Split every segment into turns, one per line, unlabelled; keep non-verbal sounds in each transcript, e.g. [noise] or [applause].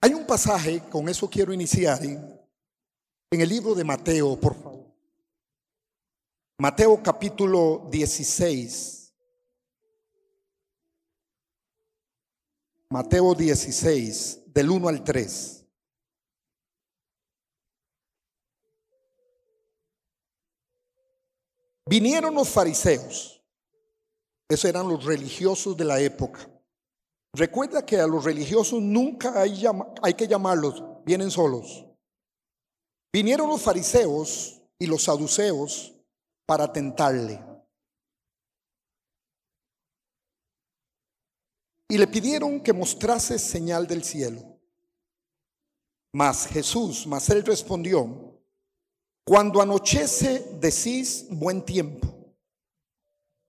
Hay un pasaje, con eso quiero iniciar, en el libro de Mateo, por favor. Mateo capítulo 16. Mateo 16, del 1 al 3. Vinieron los fariseos, esos eran los religiosos de la época. Recuerda que a los religiosos nunca hay, hay que llamarlos, vienen solos. Vinieron los fariseos y los saduceos para tentarle. Y le pidieron que mostrase señal del cielo. Mas Jesús, mas él respondió, cuando anochece decís buen tiempo,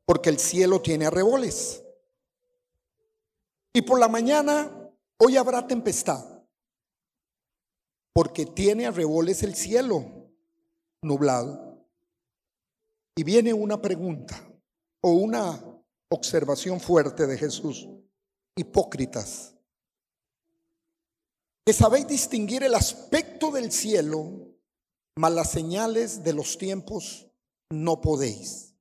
porque el cielo tiene arreboles. Y por la mañana hoy habrá tempestad, porque tiene arreboles el cielo nublado. Y viene una pregunta o una observación fuerte de Jesús. Hipócritas, que sabéis distinguir el aspecto del cielo mas las señales de los tiempos no podéis.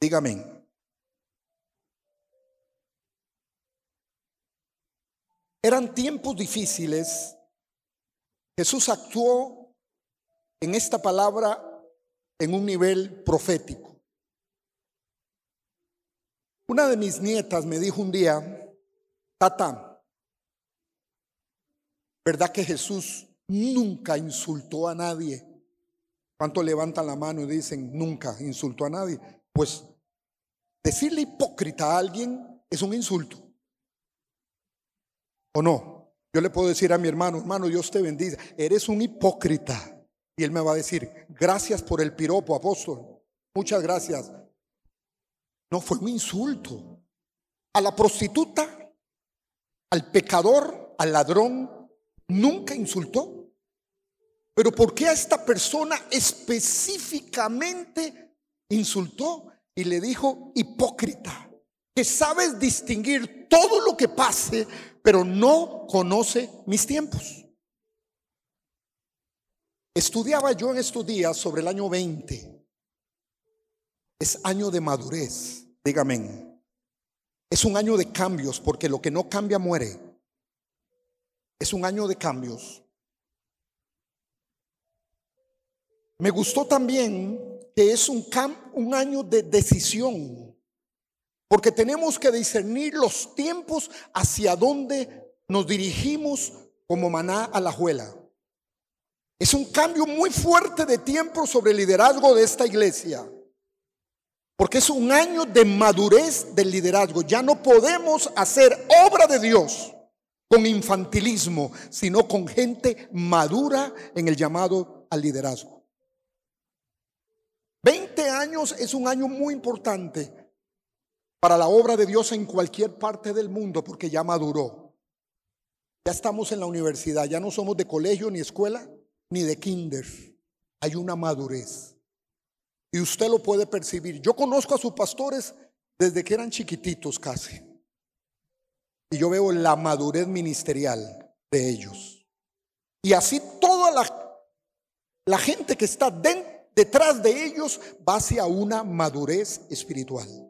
Dígame. Eran tiempos difíciles. Jesús actuó en esta palabra en un nivel profético. Una de mis nietas me dijo un día, Tata, ¿verdad que Jesús nunca insultó a nadie. ¿Cuánto levantan la mano y dicen nunca insultó a nadie? Pues decirle hipócrita a alguien es un insulto. ¿O no? Yo le puedo decir a mi hermano, hermano, Dios te bendiga, eres un hipócrita. Y él me va a decir, gracias por el piropo, apóstol. Muchas gracias. No fue un insulto. A la prostituta, al pecador, al ladrón, nunca insultó. Pero ¿por qué a esta persona específicamente insultó y le dijo hipócrita? Que sabes distinguir todo lo que pase, pero no conoce mis tiempos. Estudiaba yo en estos días sobre el año 20. Es año de madurez, dígame. Es un año de cambios, porque lo que no cambia muere. Es un año de cambios. Me gustó también que es un, un año de decisión, porque tenemos que discernir los tiempos hacia dónde nos dirigimos como maná a la juela. Es un cambio muy fuerte de tiempo sobre el liderazgo de esta iglesia. Porque es un año de madurez del liderazgo. Ya no podemos hacer obra de Dios con infantilismo, sino con gente madura en el llamado al liderazgo. 20 años es un año muy importante para la obra de Dios en cualquier parte del mundo porque ya maduró. Ya estamos en la universidad, ya no somos de colegio ni escuela ni de kinder. Hay una madurez. Y usted lo puede percibir. Yo conozco a sus pastores desde que eran chiquititos casi. Y yo veo la madurez ministerial de ellos. Y así toda la, la gente que está detrás de ellos va hacia una madurez espiritual.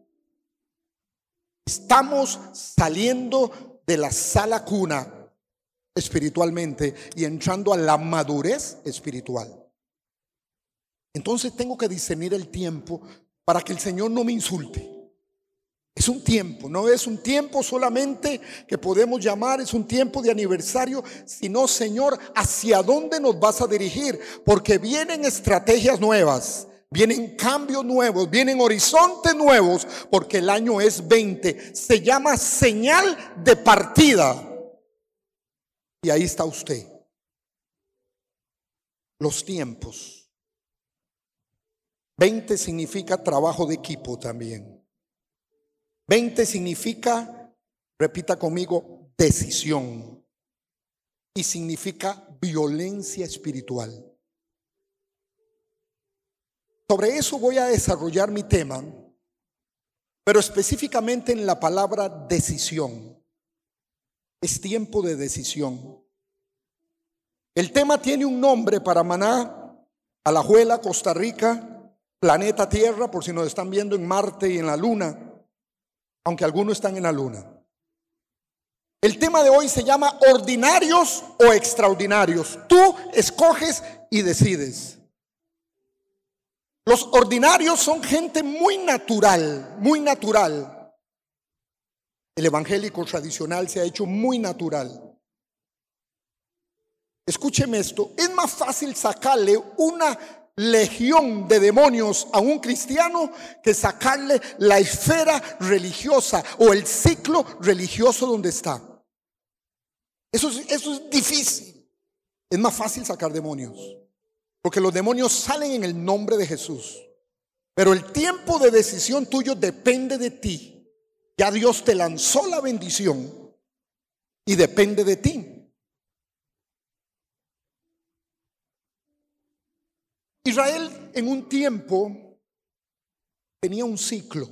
Estamos saliendo de la sala cuna espiritualmente y entrando a la madurez espiritual. Entonces tengo que discernir el tiempo para que el Señor no me insulte. Es un tiempo, no es un tiempo solamente que podemos llamar, es un tiempo de aniversario, sino Señor, ¿hacia dónde nos vas a dirigir? Porque vienen estrategias nuevas, vienen cambios nuevos, vienen horizontes nuevos, porque el año es 20. Se llama señal de partida. Y ahí está usted. Los tiempos. 20 significa trabajo de equipo también. 20 significa, repita conmigo, decisión. Y significa violencia espiritual. Sobre eso voy a desarrollar mi tema, pero específicamente en la palabra decisión. Es tiempo de decisión. El tema tiene un nombre para Maná, Alajuela, Costa Rica, planeta Tierra, por si nos están viendo en Marte y en la Luna, aunque algunos están en la Luna. El tema de hoy se llama ordinarios o extraordinarios. Tú escoges y decides. Los ordinarios son gente muy natural, muy natural. El evangélico tradicional se ha hecho muy natural. Escúcheme esto, es más fácil sacarle una legión de demonios a un cristiano que sacarle la esfera religiosa o el ciclo religioso donde está. Eso es, difícil. Es más fácil sacar demonios. Porque los demonios salen en el nombre de Jesús. Pero el tiempo de decisión tuyo depende de ti. Ya Dios te lanzó la bendición y depende de ti. Israel en un tiempo tenía un ciclo.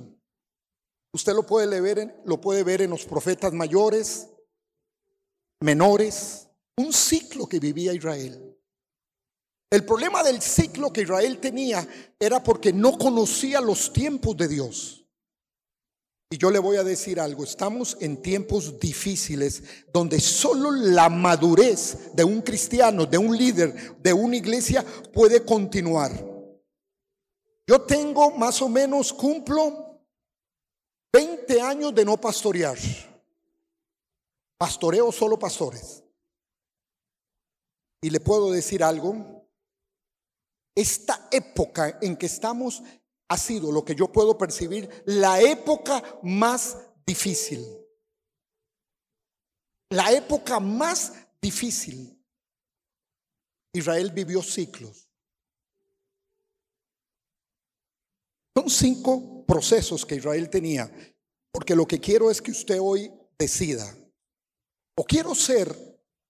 Usted lo puede ver, lo puede ver en los profetas mayores, menores, un ciclo que vivía Israel. El problema del ciclo que Israel tenía era porque no conocía los tiempos de Dios. Y yo le voy a decir algo, estamos en tiempos difíciles donde solo la madurez de un cristiano, de un líder, de una iglesia puede continuar. Yo tengo más o menos, cumplo 20 años de no pastorear. Pastoreo solo pastores. Y le puedo decir algo. Esta época en que estamos ha sido lo que yo puedo percibir la época más difícil. La época más difícil. Israel vivió ciclos. Son cinco procesos que Israel tenía, porque lo que quiero es que usted hoy decida o quiero ser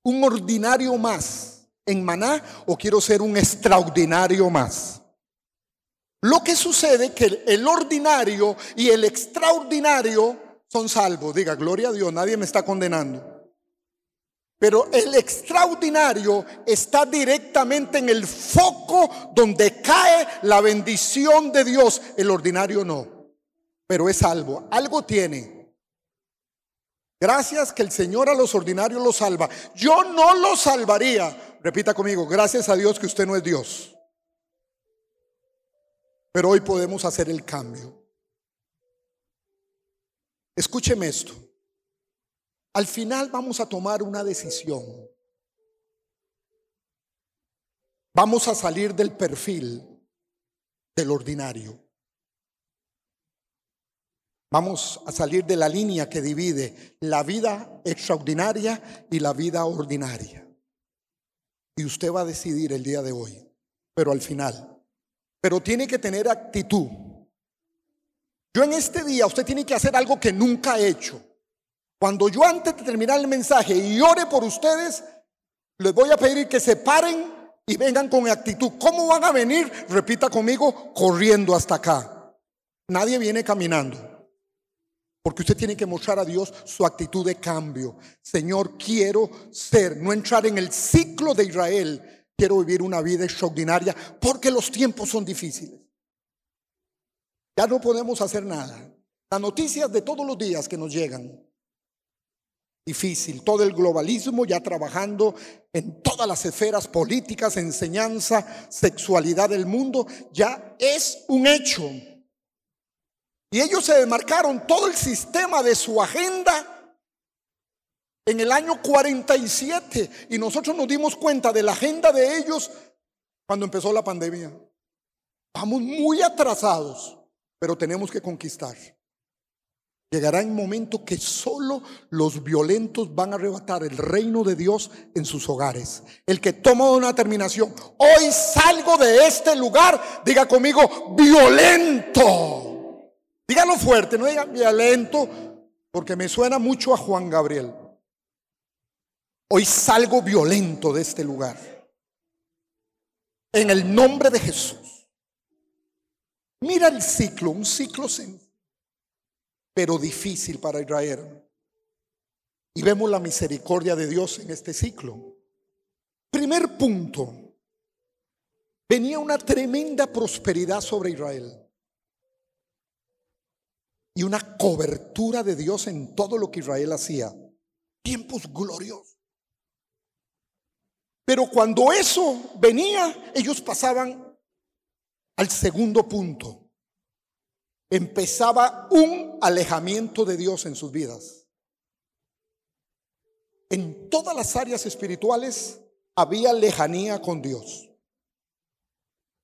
un ordinario más en Maná o quiero ser un extraordinario más. Lo que sucede que el ordinario y el extraordinario son salvos. Diga, gloria a Dios, nadie me está condenando. Pero el extraordinario está directamente en el foco donde cae la bendición de Dios. El ordinario no, pero es salvo. Algo tiene. Gracias que el Señor a los ordinarios los salva. Yo no los salvaría. Repita conmigo, gracias a Dios que usted no es Dios. Pero hoy podemos hacer el cambio. Escúcheme esto. Al final vamos a tomar una decisión. Vamos a salir del perfil del ordinario. Vamos a salir de la línea que divide la vida extraordinaria y la vida ordinaria. Y usted va a decidir el día de hoy, pero al final. Pero tiene que tener actitud. Yo en este día usted tiene que hacer algo que nunca ha hecho. Cuando yo antes de terminar el mensaje y ore por ustedes, les voy a pedir que se paren y vengan con actitud. ¿Cómo van a venir? Repita conmigo, corriendo hasta acá. Nadie viene caminando. Porque usted tiene que mostrar a Dios su actitud de cambio. Señor, quiero ser, no entrar en el ciclo de Israel. Quiero vivir una vida extraordinaria porque los tiempos son difíciles. Ya no podemos hacer nada. Las noticias de todos los días que nos llegan. Difícil. Todo el globalismo ya trabajando en todas las esferas políticas, enseñanza, sexualidad del mundo, ya es un hecho. Y ellos se demarcaron todo el sistema de su agenda en el año 47 y nosotros nos dimos cuenta de la agenda de ellos cuando empezó la pandemia. Vamos muy atrasados, pero tenemos que conquistar. Llegará un momento que solo los violentos van a arrebatar el reino de Dios en sus hogares. El que toma una determinación, hoy salgo de este lugar, diga conmigo, violento. Dígalo fuerte, no diga violento, porque me suena mucho a Juan Gabriel. Hoy salgo violento de este lugar. En el nombre de Jesús. Mira el ciclo, un ciclo sencillo, pero difícil para Israel. Y vemos la misericordia de Dios en este ciclo. Primer punto, venía una tremenda prosperidad sobre Israel y una cobertura de Dios en todo lo que Israel hacía. Tiempos gloriosos. Pero cuando eso venía, ellos pasaban al segundo punto. Empezaba un alejamiento de Dios en sus vidas en todas las áreas espirituales había lejanía con Dios.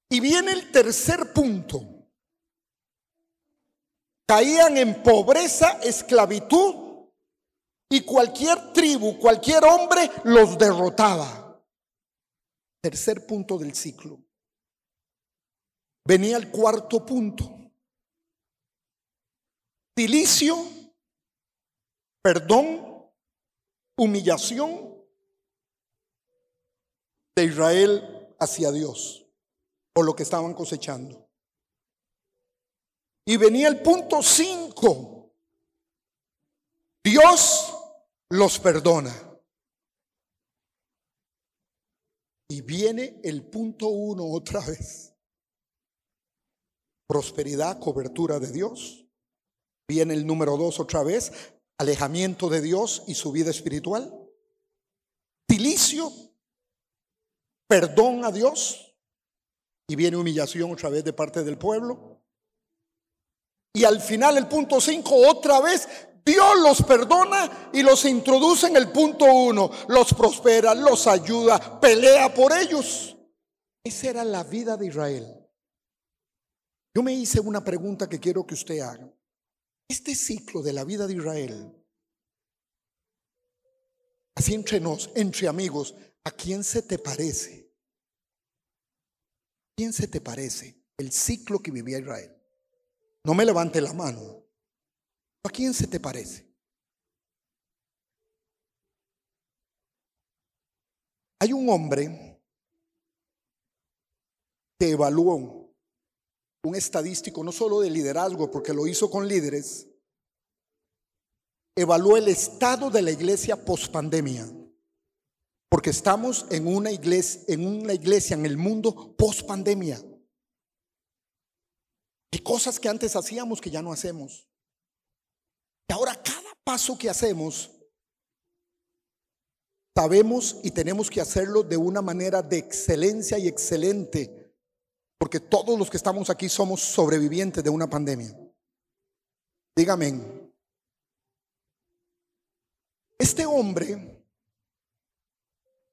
Y viene el tercer punto. Caían en pobreza, esclavitud y cualquier tribu, cualquier hombre los derrotaba. Tercer punto del ciclo. Venía el cuarto punto. Silicio, perdón humillación de Israel hacia Dios por lo que estaban cosechando. Y venía el punto 5. Dios los perdona. Y viene el punto 1 otra vez. Prosperidad, cobertura de Dios. Viene el número 2 otra vez alejamiento de Dios y su vida espiritual, tilicio, perdón a Dios y viene humillación otra vez de parte del pueblo. Y al final el punto 5 otra vez Dios los perdona y los introduce en el punto 1, los prospera, los ayuda, pelea por ellos. Esa era la vida de Israel. Yo me hice una pregunta que quiero que usted haga. Este ciclo de la vida de Israel, así entre nos, entre amigos, ¿a quién se te parece? ¿A quién se te parece el ciclo que vivía Israel? No me levante la mano. ¿A quién se te parece? Hay un hombre que evaluó un estadístico no solo de liderazgo, porque lo hizo con líderes, evaluó el estado de la iglesia post pandemia. Porque estamos en una iglesia, en una iglesia en el mundo post pandemia. Hay cosas que antes hacíamos que ya no hacemos. Y ahora cada paso que hacemos, sabemos y tenemos que hacerlo de una manera de excelencia y excelente porque todos los que estamos aquí somos sobrevivientes de una pandemia. Dígame. Este hombre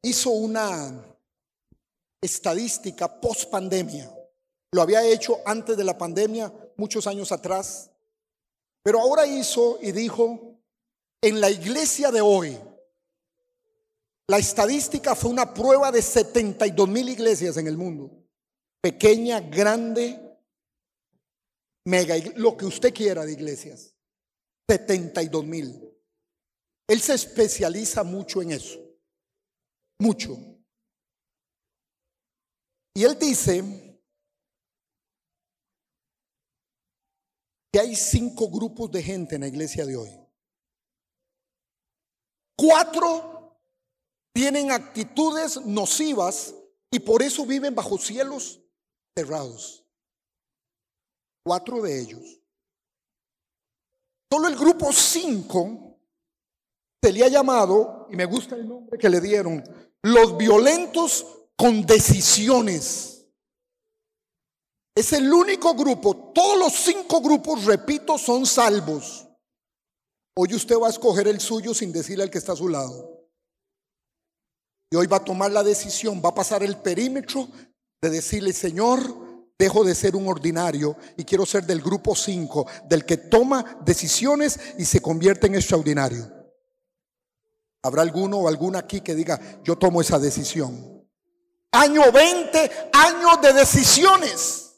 hizo una estadística post pandemia. Lo había hecho antes de la pandemia, muchos años atrás. Pero ahora hizo y dijo, en la iglesia de hoy, la estadística fue una prueba de 72 mil iglesias en el mundo pequeña, grande, mega, lo que usted quiera de iglesias. 72 mil. Él se especializa mucho en eso. Mucho. Y él dice que hay cinco grupos de gente en la iglesia de hoy. Cuatro tienen actitudes nocivas y por eso viven bajo cielos cerrados. Cuatro de ellos. Solo el grupo cinco se le ha llamado, y me gusta el nombre que le dieron, los violentos con decisiones. Es el único grupo, todos los cinco grupos, repito, son salvos. Hoy usted va a escoger el suyo sin decirle al que está a su lado. Y hoy va a tomar la decisión, va a pasar el perímetro de decirle, Señor, dejo de ser un ordinario y quiero ser del grupo 5, del que toma decisiones y se convierte en extraordinario. ¿Habrá alguno o alguna aquí que diga, yo tomo esa decisión? Año 20, años de decisiones.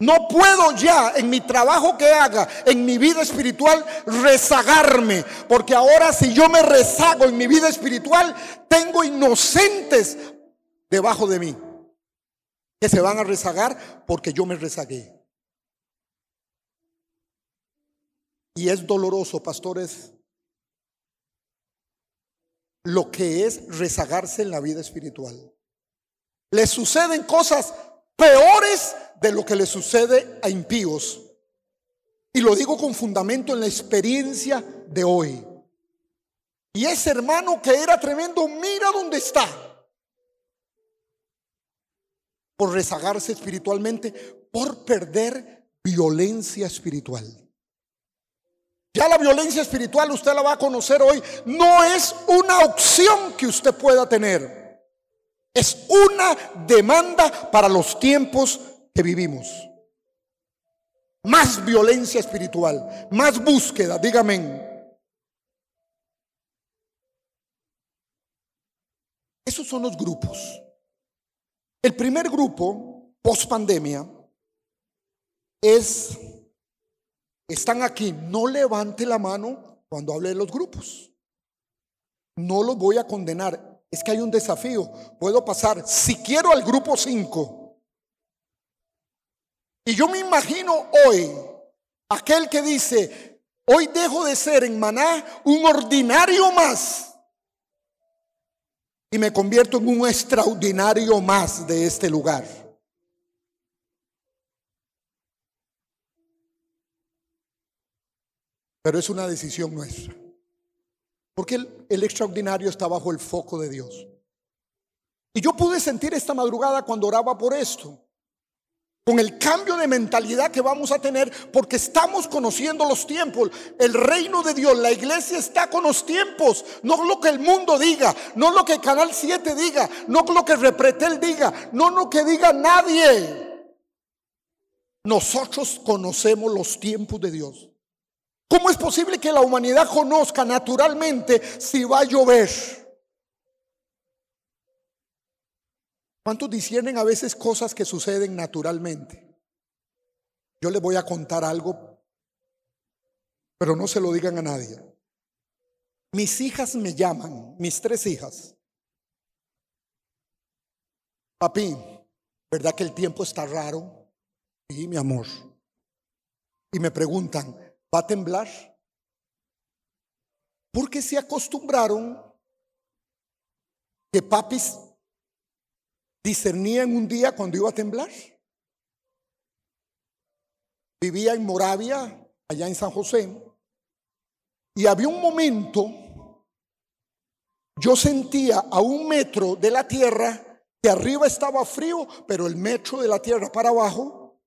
No puedo ya en mi trabajo que haga, en mi vida espiritual, rezagarme. Porque ahora si yo me rezago en mi vida espiritual, tengo inocentes debajo de mí que se van a rezagar porque yo me rezagué. Y es doloroso, pastores, lo que es rezagarse en la vida espiritual. Le suceden cosas peores de lo que le sucede a impíos. Y lo digo con fundamento en la experiencia de hoy. Y ese hermano que era tremendo, mira dónde está. Por rezagarse espiritualmente, por perder violencia espiritual. Ya la violencia espiritual usted la va a conocer hoy. No es una opción que usted pueda tener. Es una demanda para los tiempos que vivimos. Más violencia espiritual, más búsqueda, dígame. Esos son los grupos. El primer grupo, post pandemia, es, están aquí, no levante la mano cuando hable de los grupos. No los voy a condenar. Es que hay un desafío. Puedo pasar, si quiero, al grupo 5. Y yo me imagino hoy, aquel que dice, hoy dejo de ser en maná un ordinario más y me convierto en un extraordinario más de este lugar. Pero es una decisión nuestra. Porque el, el, extraordinario está bajo el foco de Dios. Y yo pude sentir esta madrugada cuando oraba por esto con el cambio de mentalidad que vamos a tener, porque estamos conociendo los tiempos. El reino de Dios, la iglesia está con los tiempos, no lo que el mundo diga, no lo que Canal 7 diga, no lo que Repretel diga, no lo que diga nadie. Nosotros conocemos los tiempos de Dios. ¿Cómo es posible que la humanidad conozca naturalmente si va a llover? ¿Cuántos disciernen a veces cosas que suceden naturalmente? Yo les voy a contar algo, pero no se lo digan a nadie. Mis hijas me llaman, mis tres hijas. Papi, ¿verdad que el tiempo está raro? Sí, mi amor. Y me preguntan, ¿va a temblar? Porque se acostumbraron que papis discernía en un día cuando iba a temblar. Vivía en Moravia, allá en San José, y había un momento, yo sentía a un metro de la tierra que arriba estaba frío, pero el metro de la tierra para abajo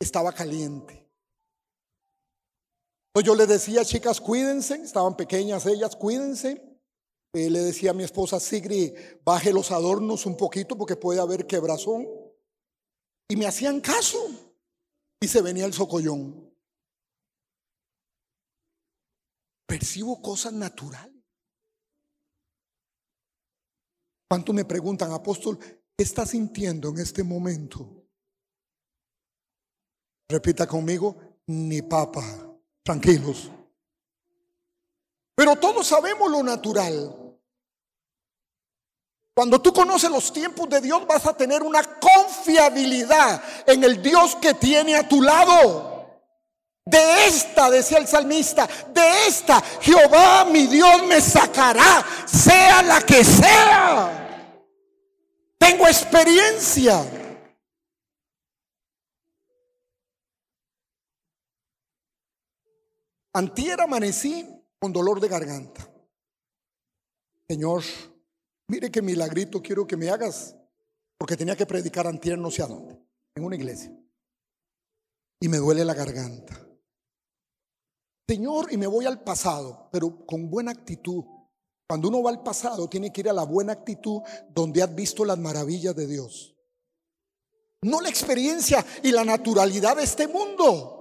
estaba caliente. Yo les decía, chicas, cuídense, estaban pequeñas ellas, cuídense. Eh, le decía a mi esposa Sigri, baje los adornos un poquito porque puede haber quebrazón. Y me hacían caso. Y se venía el socollón. Percibo cosas naturales. ¿Cuánto me preguntan, apóstol, qué está sintiendo en este momento? Repita conmigo, ni papa, tranquilos. Pero todos sabemos lo natural. Cuando tú conoces los tiempos de Dios vas a tener una confiabilidad en el Dios que tiene a tu lado. De esta, decía el salmista, de esta Jehová mi Dios me sacará, sea la que sea. Tengo experiencia. Antier amanecí con dolor de garganta. Señor, Mire qué milagrito quiero que me hagas, porque tenía que predicar antier no sé a dónde, en una iglesia. Y me duele la garganta. Señor, y me voy al pasado, pero con buena actitud. Cuando uno va al pasado, tiene que ir a la buena actitud donde has visto las maravillas de Dios. No la experiencia y la naturalidad de este mundo.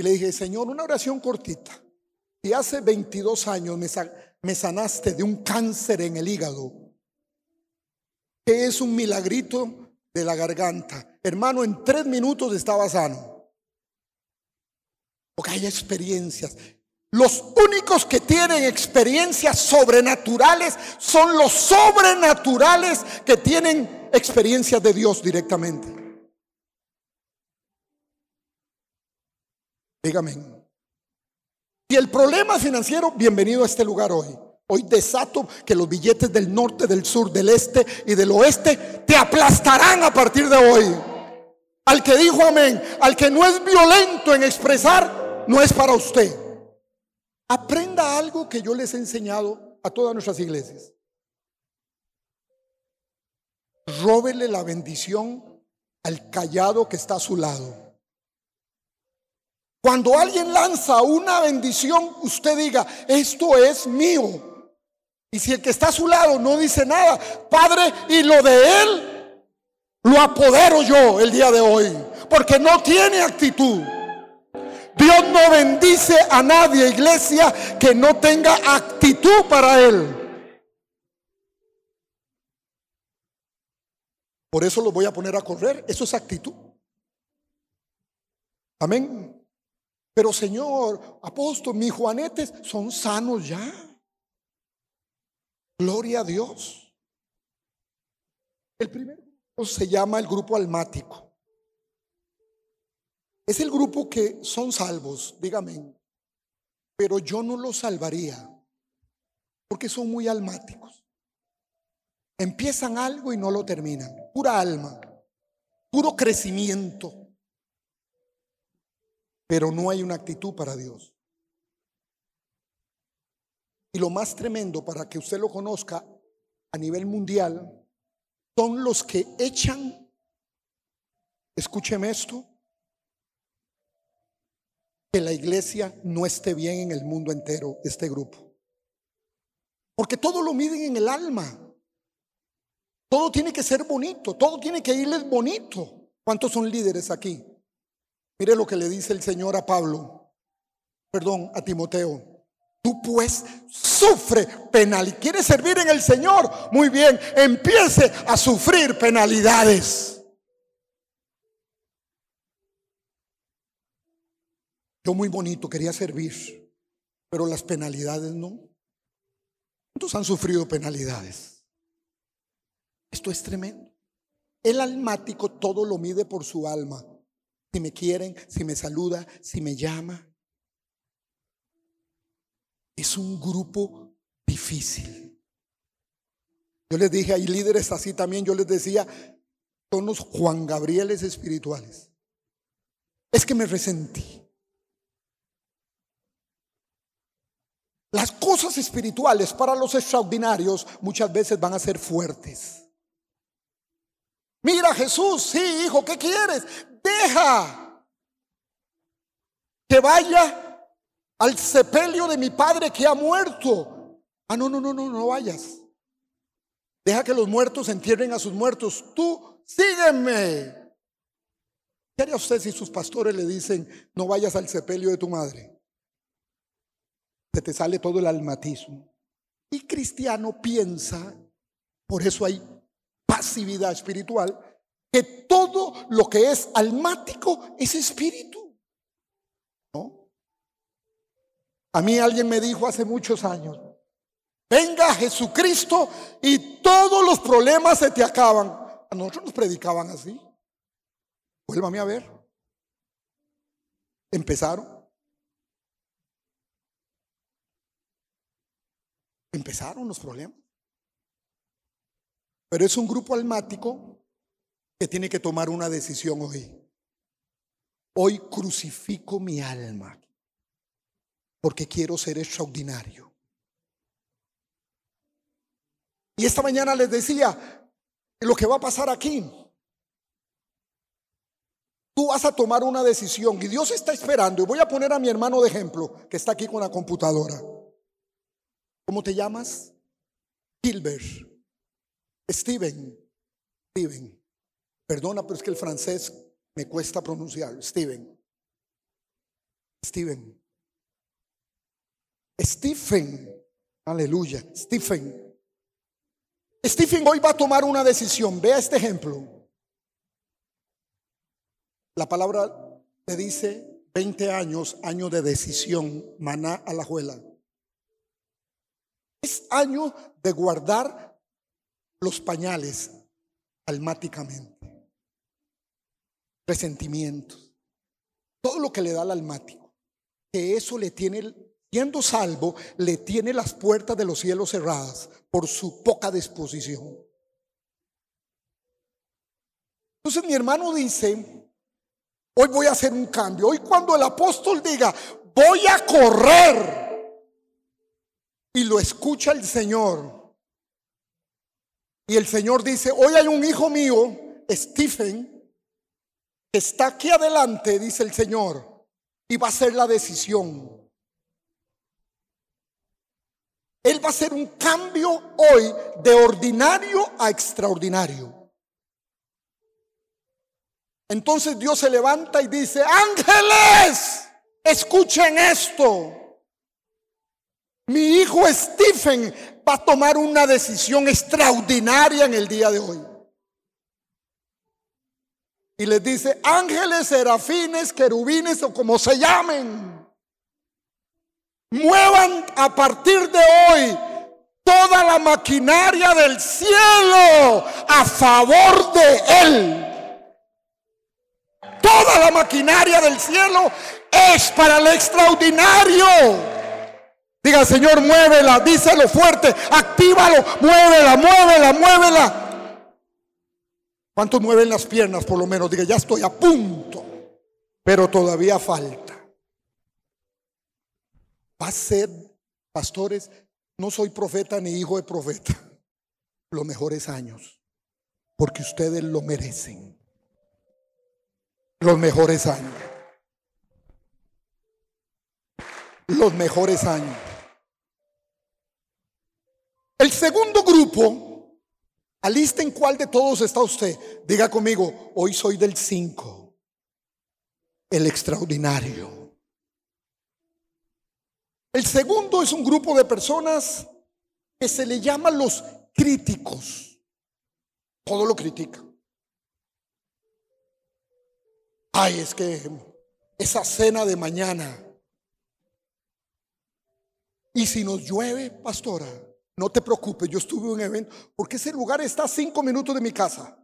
Y le dije, Señor, una oración cortita. Y hace 22 años me, sanaste de un cáncer en el hígado, que es un milagrito de la garganta. Hermano, en tres minutos estaba sano. Porque hay experiencias. Los únicos que tienen experiencias sobrenaturales son los sobrenaturales que tienen experiencias de Dios directamente. Dígame. Y el problema financiero, bienvenido a este lugar hoy. Hoy desato que los billetes del norte, del sur, del este y del oeste te aplastarán a partir de hoy. Al que dijo amén, al que no es violento en expresar, no es para usted. Aprenda algo que yo les he enseñado a todas nuestras iglesias. Róbele la bendición al callado que está a su lado. Cuando alguien lanza una bendición, usted diga, esto es mío. Y si el que está a su lado no dice nada, Padre, y lo de él, lo apodero yo el día de hoy, porque no tiene actitud. Dios no bendice a nadie, iglesia, que no tenga actitud para él. Por eso los voy a poner a correr. Eso es actitud. Amén. Pero Señor, apóstol, mis juanetes son sanos ya. Gloria a Dios. El primer grupo se llama el grupo almático. Es el grupo que son salvos, dígame. Pero yo no los salvaría porque son muy almáticos. Empiezan algo y no lo terminan. Pura alma, puro crecimiento. Pero no hay una actitud para Dios. Y lo más tremendo para que usted lo conozca a nivel mundial son los que echan, escúcheme esto, que la iglesia no esté bien en el mundo entero, este grupo. Porque todo lo miden en el alma. Todo tiene que ser bonito, todo tiene que irles bonito. ¿Cuántos son líderes aquí? Mire lo que le dice el Señor a Pablo, perdón, a Timoteo. Tú pues sufre penal. ¿Quieres servir en el Señor? Muy bien, empiece a sufrir penalidades. Yo muy bonito quería servir, pero las penalidades no. ¿Cuántos han sufrido penalidades? Esto es tremendo. El almático todo lo mide por su alma. Si me quieren, si me saluda, si me llama es un grupo difícil. Yo les dije, hay líderes así también, yo les decía, son los Juan Gabrieles espirituales. Es que me resentí. Las cosas espirituales para los extraordinarios muchas veces van a ser fuertes. Mira Jesús, sí, hijo, ¿qué quieres? Deja que vaya al sepelio de mi padre que ha muerto. Ah, no, no, no, no, no vayas. Deja que los muertos entierren a sus muertos. Tú sígueme. ¿Qué haría usted si sus pastores le dicen, no vayas al sepelio de tu madre? Se te sale todo el almatismo. Y cristiano piensa, por eso hay pasividad espiritual, que todo lo que es almático es espíritu. A mí alguien me dijo hace muchos años, venga Jesucristo y todos los problemas se te acaban. A nosotros nos predicaban así. Vuélvame a ver. Empezaron. Empezaron los problemas. Pero es un grupo almático que tiene que tomar una decisión hoy. Hoy crucifico mi alma porque quiero ser extraordinario. Y esta mañana les decía lo que va a pasar aquí. Tú vas a tomar una decisión y Dios está esperando. Y voy a poner a mi hermano de ejemplo, que está aquí con la computadora. ¿Cómo te llamas? Gilbert. Steven. Steven. Perdona, pero es que el francés me cuesta pronunciar. Steven. Steven. Stephen, aleluya, Stephen. Stephen hoy va a tomar una decisión. Vea este ejemplo. La palabra te dice 20 años, año de decisión, maná a la juela. Es año de guardar los pañales almáticamente. Resentimientos. Todo lo que le da al almático. Que eso le tiene siendo salvo, le tiene las puertas de los cielos cerradas por su poca disposición. Entonces mi hermano dice, hoy voy a hacer un cambio. Hoy cuando el apóstol diga, voy a correr, y lo escucha el Señor, y el Señor dice, hoy hay un hijo mío, Stephen, que está aquí adelante, dice el Señor, y va a hacer la decisión. Él va a hacer un cambio hoy de ordinario a extraordinario. Entonces Dios se levanta y dice, ángeles, escuchen esto. Mi hijo Stephen va a tomar una decisión extraordinaria en el día de hoy. Y les dice, ángeles, serafines, querubines o como se llamen, muevan a partir de hoy toda la maquinaria del cielo a favor de Él. Toda la maquinaria del cielo es para el extraordinario. Diga, Señor, muévela, díselo fuerte, actívalo, muévela, muévela, muévela. ¿Cuántos mueven las piernas por lo menos? Diga, ya estoy a punto, pero todavía falta. Va a ser, pastores, no soy profeta ni hijo de profeta, los mejores años, porque ustedes lo merecen los mejores años. Los mejores años. El segundo grupo, alisten cuál de todos está usted. Diga conmigo, hoy soy del 5, el extraordinario. El segundo es un grupo de personas que se le llama los críticos. Todo lo critica. Ay, es que esa cena de mañana. Y si nos llueve, pastora, no te preocupes, yo estuve en un evento, porque ese lugar está a cinco minutos de mi casa.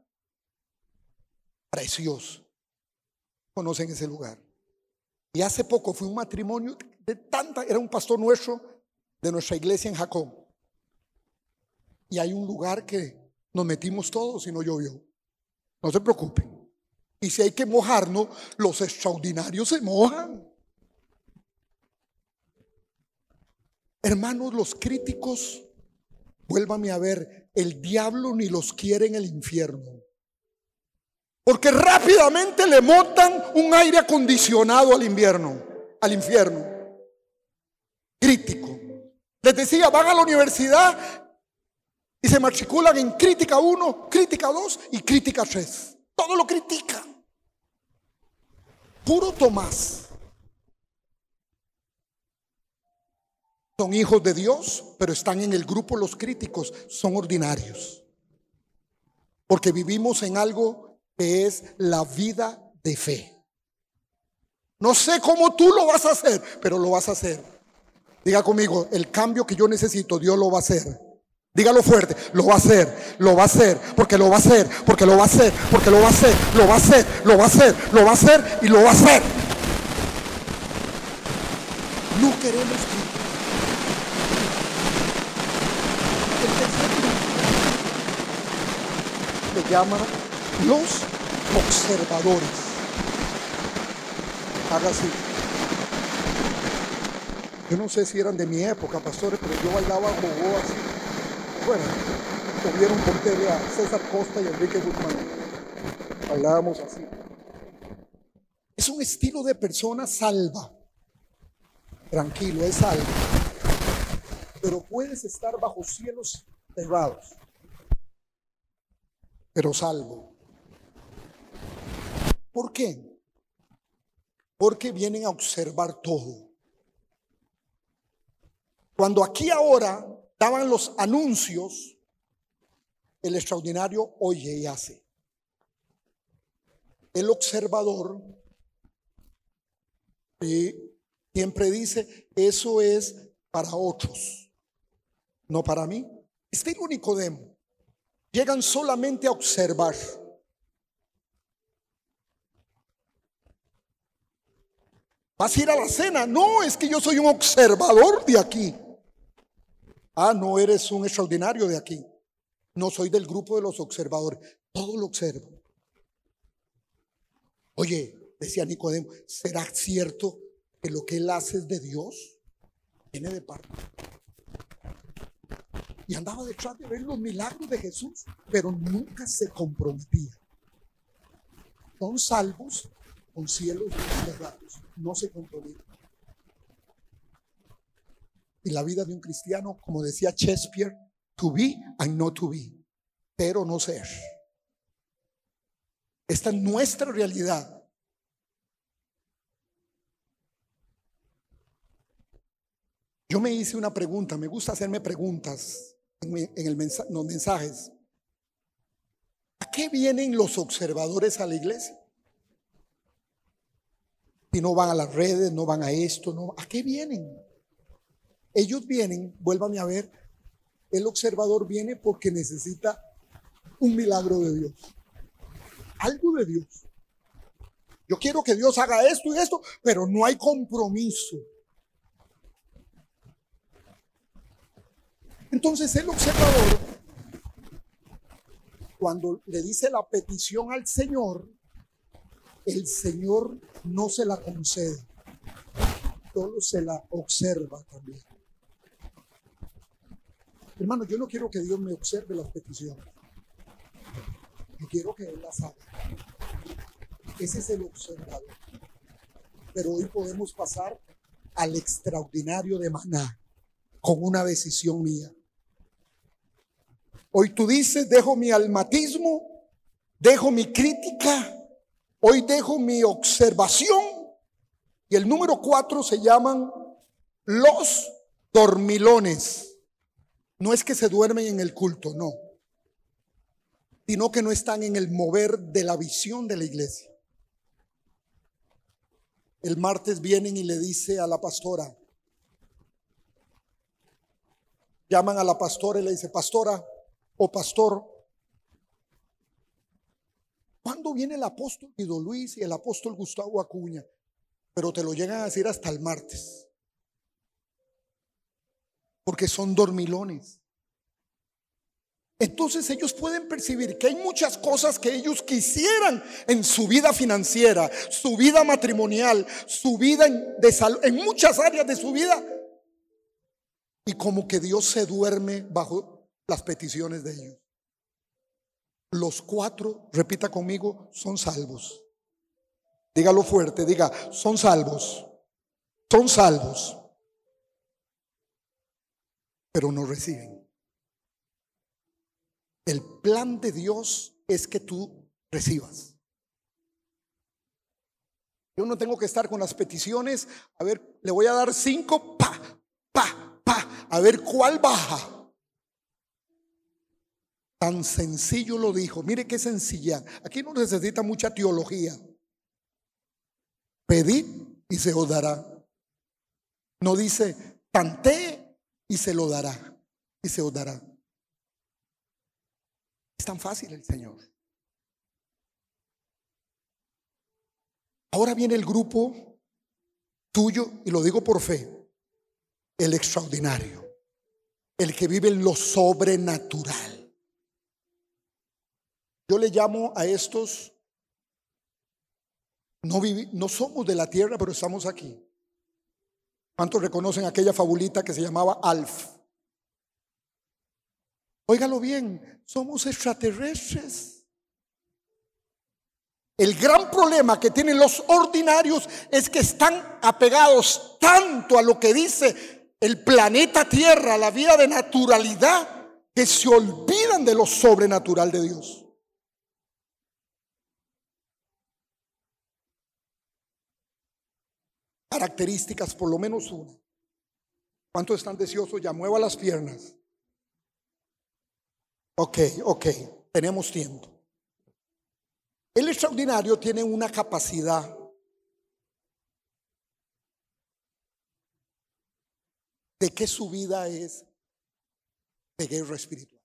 Precioso. Conocen ese lugar. Y hace poco fue un matrimonio de tanta, era un pastor nuestro de nuestra iglesia en Jacob. Y hay un lugar que nos metimos todos y no llovió. No se preocupen. Y si hay que mojarnos, los extraordinarios se mojan. Hermanos, los críticos, vuélvame a ver, el diablo ni los quiere en el infierno. Porque rápidamente le montan un aire acondicionado al invierno, al infierno. Crítico. Les decía, van a la universidad y se matriculan en crítica 1, crítica 2 y crítica 3. Todo lo critica. Puro Tomás. Son hijos de Dios, pero están en el grupo los críticos, son ordinarios. Porque vivimos en algo que es la vida de fe. No sé cómo tú lo vas a hacer, pero lo vas a hacer. Diga conmigo, el cambio que yo necesito, Dios lo va a hacer. Dígalo fuerte, lo va a hacer, lo va a hacer, porque lo va a hacer, porque lo va a hacer, porque lo va a hacer, lo va a hacer, lo va a hacer, lo va a hacer y lo va a hacer. No queremos que se llaman los observadores. Haga así. Yo no sé si eran de mi época, pastores, pero yo bailaba gogo así. Bueno, tuvieron por tele a César Costa y Enrique Guzmán. Hablábamos así. Es un estilo de persona salva. Tranquilo, es salva. Pero puedes estar bajo cielos cerrados. Pero salvo. ¿Por qué? Porque vienen a observar todo. Cuando aquí ahora daban los anuncios, el extraordinario oye y hace. El observador y siempre dice, eso es para otros, no para mí. Este único demo. Llegan solamente a observar. ¿Vas a ir a la cena? No, es que yo soy un observador de aquí. Ah, no eres un extraordinario de aquí. No soy del grupo de los observadores. Todo lo observo. Oye, decía Nicodemo, ¿será cierto que lo que él hace es de Dios? Viene de parte. Y andaba detrás de ver los milagros de Jesús, pero nunca se comprometía. Son salvos con cielos cerrados, no se comprometen. Y la vida de un cristiano, como decía Shakespeare, to be and not to be, pero no ser. Esta es nuestra realidad. Yo me hice una pregunta, me gusta hacerme preguntas en, los mensajes. ¿A qué vienen los observadores a la iglesia? Si no van a las redes, no van a esto, no, ¿a qué vienen? Ellos vienen, vuélvame a ver, el observador viene porque necesita un milagro de Dios. Algo de Dios. Yo quiero que Dios haga esto y esto, pero no hay compromiso. Entonces el observador, cuando le dice la petición al Señor, el Señor no se la concede, solo se la observa también. Hermano, yo no quiero que Dios me observe las peticiones. Yo quiero que Él las haga. Ese es el observador. Pero hoy podemos pasar al extraordinario de maná con una decisión mía. Hoy tú dices, dejo mi almatismo, dejo mi crítica, hoy dejo mi observación. Y el número cuatro se llaman los dormilones. No es que se duermen en el culto, no. Sino que no están en el mover de la visión de la iglesia. El martes vienen y le dice a la pastora, llaman a la pastora y le dice, pastora o pastor, ¿cuándo viene el apóstol Guido Luis y el apóstol Gustavo Acuña? Pero te lo llegan a decir hasta el martes porque son dormilones. Entonces ellos pueden percibir que hay muchas cosas que ellos quisieran en su vida financiera, su vida matrimonial, su vida en, de salud, en muchas áreas de su vida. Y como que Dios se duerme bajo las peticiones de ellos. Los cuatro, repita conmigo, son salvos. Dígalo fuerte, diga, son salvos. Son salvos pero no reciben. El plan de Dios es que tú recibas. Yo no tengo que estar con las peticiones. A ver, le voy a dar cinco, pa, pa, pa, a ver cuál baja. Tan sencillo lo dijo. Mire qué sencilla. Aquí no necesita mucha teología. Pedid y se os dará. No dice, tanté y se lo dará. Y se os dará. Es tan fácil el Señor. Ahora viene el grupo tuyo, y lo digo por fe, el extraordinario, el que vive en lo sobrenatural. Yo le llamo a estos, no, no somos de la tierra, pero estamos aquí. ¿Cuántos reconocen aquella fabulita que se llamaba Alf? Óigalo bien, somos extraterrestres. El gran problema que tienen los ordinarios es que están apegados tanto a lo que dice el planeta Tierra, la vida de naturalidad, que se olvidan de lo sobrenatural de Dios. Características, por lo menos una. ¿Cuántos están deseosos? Ya mueva las piernas. Ok, ok, tenemos tiempo. El extraordinario tiene una capacidad de que su vida es de guerra espiritual.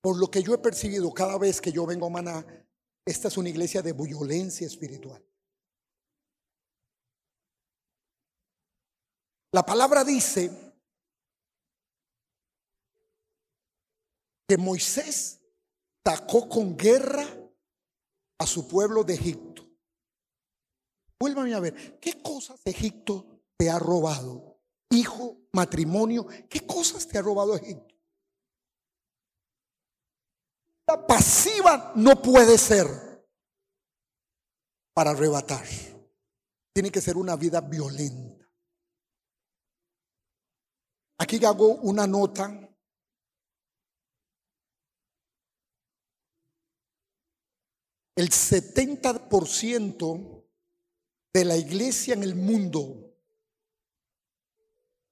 Por lo que yo he percibido cada vez que yo vengo a Maná, esta es una iglesia de violencia espiritual. La palabra dice que Moisés sacó con guerra a su pueblo de Egipto. Vuélvame a ver, ¿qué cosas Egipto te ha robado? Hijo, matrimonio, ¿qué cosas te ha robado Egipto? Pasiva no puede ser para arrebatar. Tiene que ser una vida violenta. Aquí hago una nota. El 70% de la iglesia en el mundo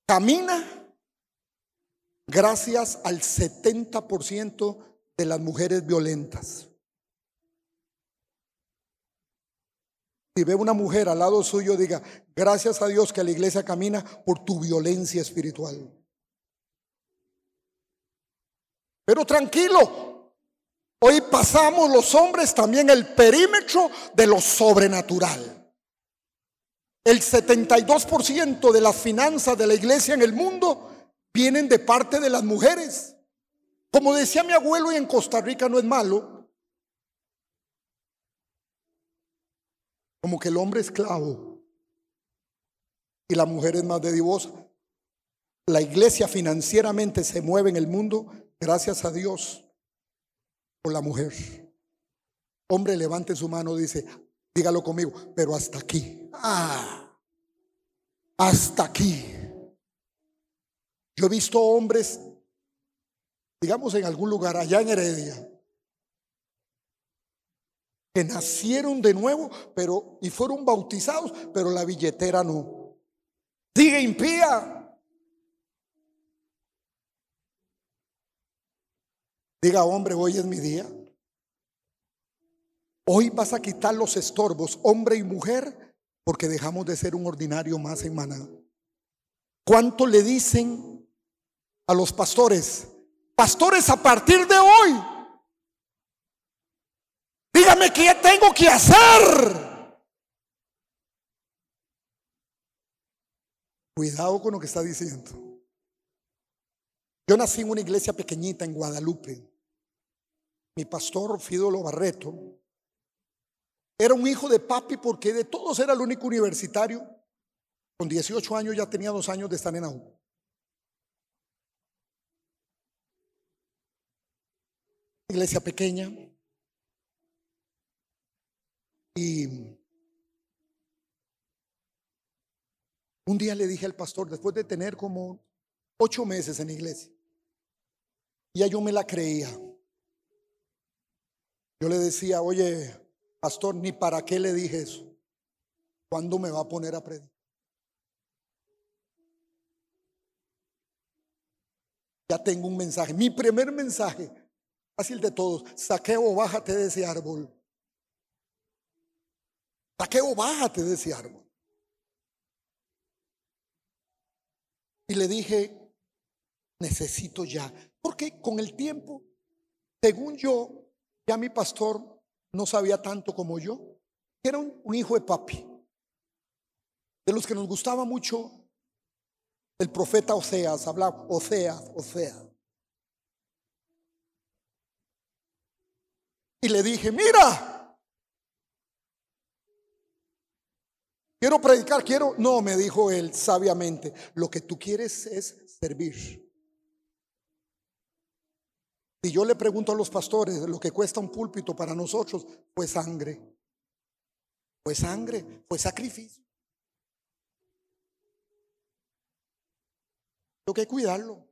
camina gracias al 70% de las mujeres violentas. Si ve una mujer al lado suyo, diga, gracias a Dios que la iglesia camina por tu violencia espiritual. Pero tranquilo, hoy pasamos los hombres también el perímetro de lo sobrenatural. El 72% de las finanzas de la iglesia en el mundo vienen de parte de las mujeres. Como decía mi abuelo, y en Costa Rica no es malo, Como que el hombre es esclavo y la mujer es más de divosa. La iglesia financieramente se mueve en el mundo gracias a Dios por la mujer. Hombre, levante su mano, dice, dígalo conmigo, pero hasta aquí. Ah, hasta aquí. Yo he visto hombres, digamos en algún lugar, allá en Heredia, que nacieron de nuevo, pero y fueron bautizados, pero la billetera no. Diga impía. Diga, hombre, hoy es mi día. Hoy vas a quitar los estorbos, hombre y mujer, porque dejamos de ser un ordinario más en maná. ¿Cuánto le dicen a los pastores? Pastores, a partir de hoy, Dígame qué tengo que hacer. Cuidado con lo que está diciendo. Yo nací en una iglesia pequeñita en Guadalupe. Mi pastor Fidolo Barreto era un hijo de papi porque de todos era el único universitario. Con 18 años ya tenía dos años de estar en AU. Iglesia pequeña, y un día le dije al pastor, después de tener como ocho meses en iglesia, ya yo me la creía. Yo le decía, oye, pastor, ni para qué le dije eso. ¿Cuándo me va a poner a predicar? Ya tengo un mensaje. Mi primer mensaje, de todos, saqueo, bájate de ese árbol. Saqueo, bájate de ese árbol. Y le dije, necesito ya. Porque con el tiempo, según yo, ya mi pastor no sabía tanto como yo. Era un, hijo de papi. De los que nos gustaba mucho el profeta Oseas, hablaba Oseas, Oseas. Y le dije, mira, Quiero predicar, quiero. No, me dijo él sabiamente, lo que tú quieres es servir. Y yo le pregunto a los pastores, lo que cuesta un púlpito para nosotros fue sangre. Fue sangre, fue sacrificio. Tengo que cuidarlo.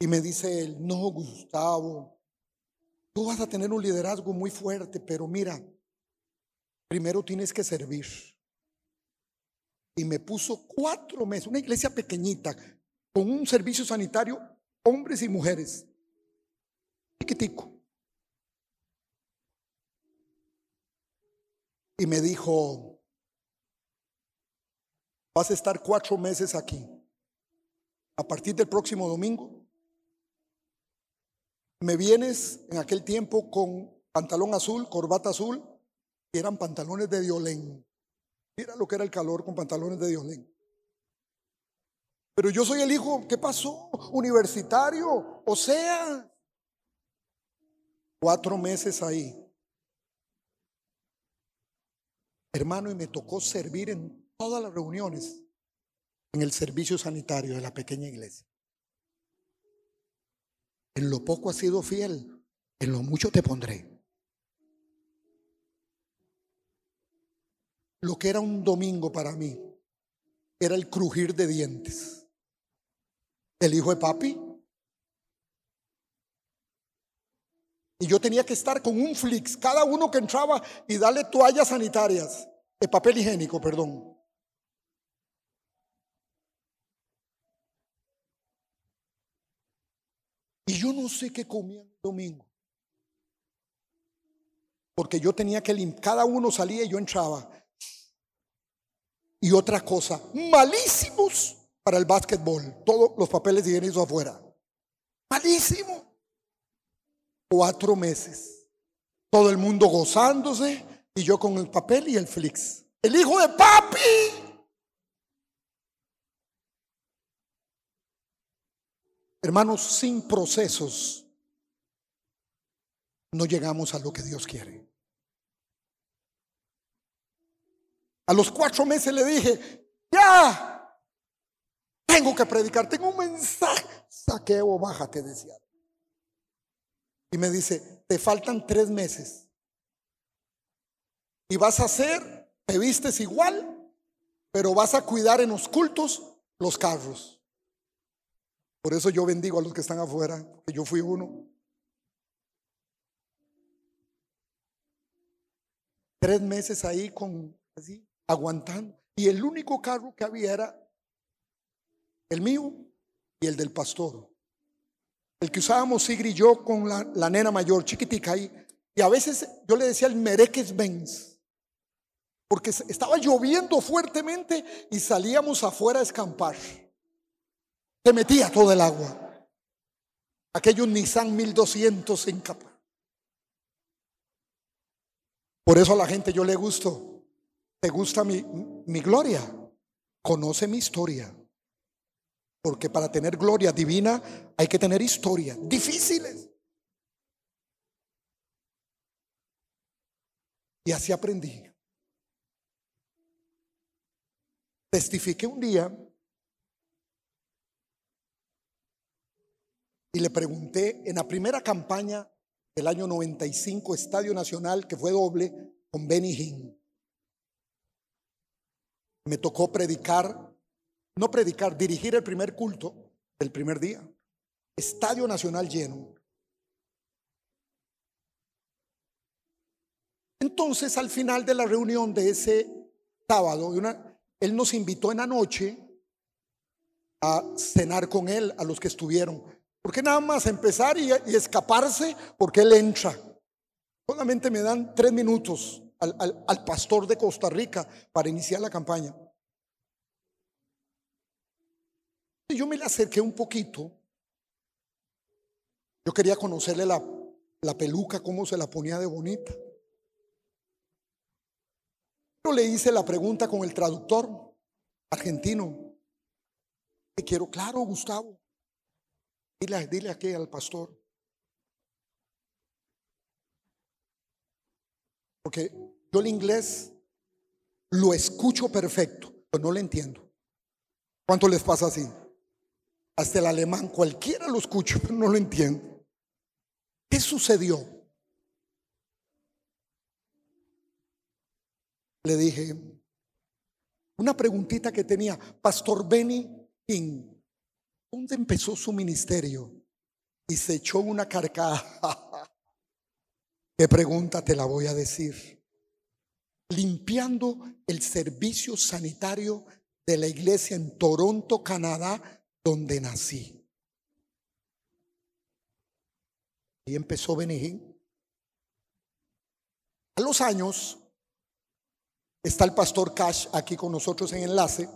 Y me dice él, no, Gustavo, tú vas a tener un liderazgo muy fuerte, pero mira, primero tienes que servir. Y me puso cuatro meses, una iglesia pequeñita, con un servicio sanitario, hombres y mujeres. Chiquitico. Y me dijo, vas a estar cuatro meses aquí. A partir del próximo domingo, me vienes en aquel tiempo con pantalón azul, corbata azul, y eran pantalones de diolén. Mira lo que era el calor con pantalones de diolén. Pero yo soy el hijo, ¿qué pasó? Universitario, o sea, cuatro meses ahí. Hermano, y me tocó servir en todas las reuniones en el servicio sanitario de la pequeña iglesia. En lo poco has sido fiel, en lo mucho te pondré. Lo que era un domingo para mí era el crujir de dientes el hijo de papi. Y yo tenía que estar con un flix, cada uno que entraba y darle toallas sanitarias, de papel higiénico, perdón. Y yo no sé qué comía el domingo. Porque yo tenía que limpiar, cada uno salía y yo entraba. Y otra cosa, malísimos para el básquetbol. Todos los papeles higiénicos afuera. Malísimo. Cuatro meses. Todo el mundo gozándose y yo con el papel y el flix. El hijo de papi. Hermanos, sin procesos no llegamos a lo que Dios quiere. A los cuatro meses le dije, ya, tengo que predicar, tengo un mensaje. Saqueo, bájate, decía. Y me dice, te faltan tres meses. Y vas a hacer, te vistes igual, pero vas a cuidar en los cultos los carros. Por eso yo bendigo a los que están afuera, que yo fui uno. Tres meses ahí con así, aguantando. Y el único carro que había era el mío y el del pastor. El que usábamos Sigri y yo con la, nena mayor, chiquitica ahí. Y a veces yo le decía el Mereques Benz. Porque estaba lloviendo fuertemente y salíamos afuera a escampar. Metía todo el agua. Aquellos Nissan 1200 en capa. Por eso a la gente yo le gusto. ¿Te gusta mi, mi gloria? Conoce mi historia. Porque para tener gloria divina hay que tener historias difíciles. Y así aprendí. Testifiqué un día y le pregunté en la primera campaña del año 95, Estadio Nacional, que fue doble, con Benny Hinn. Me tocó predicar no predicar, dirigir el primer culto del primer día. Estadio Nacional lleno. Entonces, al final de la reunión de ese sábado, él nos invitó en la noche a cenar con él, a los que estuvieron. Porque nada más empezar y, escaparse, porque él entra. Solamente me dan tres minutos al pastor de Costa Rica para iniciar la campaña. Yo me le acerqué un poquito. Yo quería conocerle la, la peluca, cómo se la ponía de bonita. Yo le hice la pregunta con el traductor argentino. Te quiero, claro, Gustavo. Dile, dile aquí al pastor. Porque yo el inglés lo escucho perfecto, pero no lo entiendo. ¿Cuánto les pasa así? hasta el alemán, cualquiera lo escucho, [laughs] pero no lo entiendo. ¿Qué sucedió? Le dije, una preguntita que tenía, Pastor Benny King, ¿dónde empezó su ministerio? Y se echó una carcada. [laughs] ¿Qué pregunta te la voy a decir? Limpiando el servicio sanitario de la iglesia en Toronto, Canadá, donde nací. Y empezó Benigín. A los años está el pastor Cash aquí con nosotros en enlace.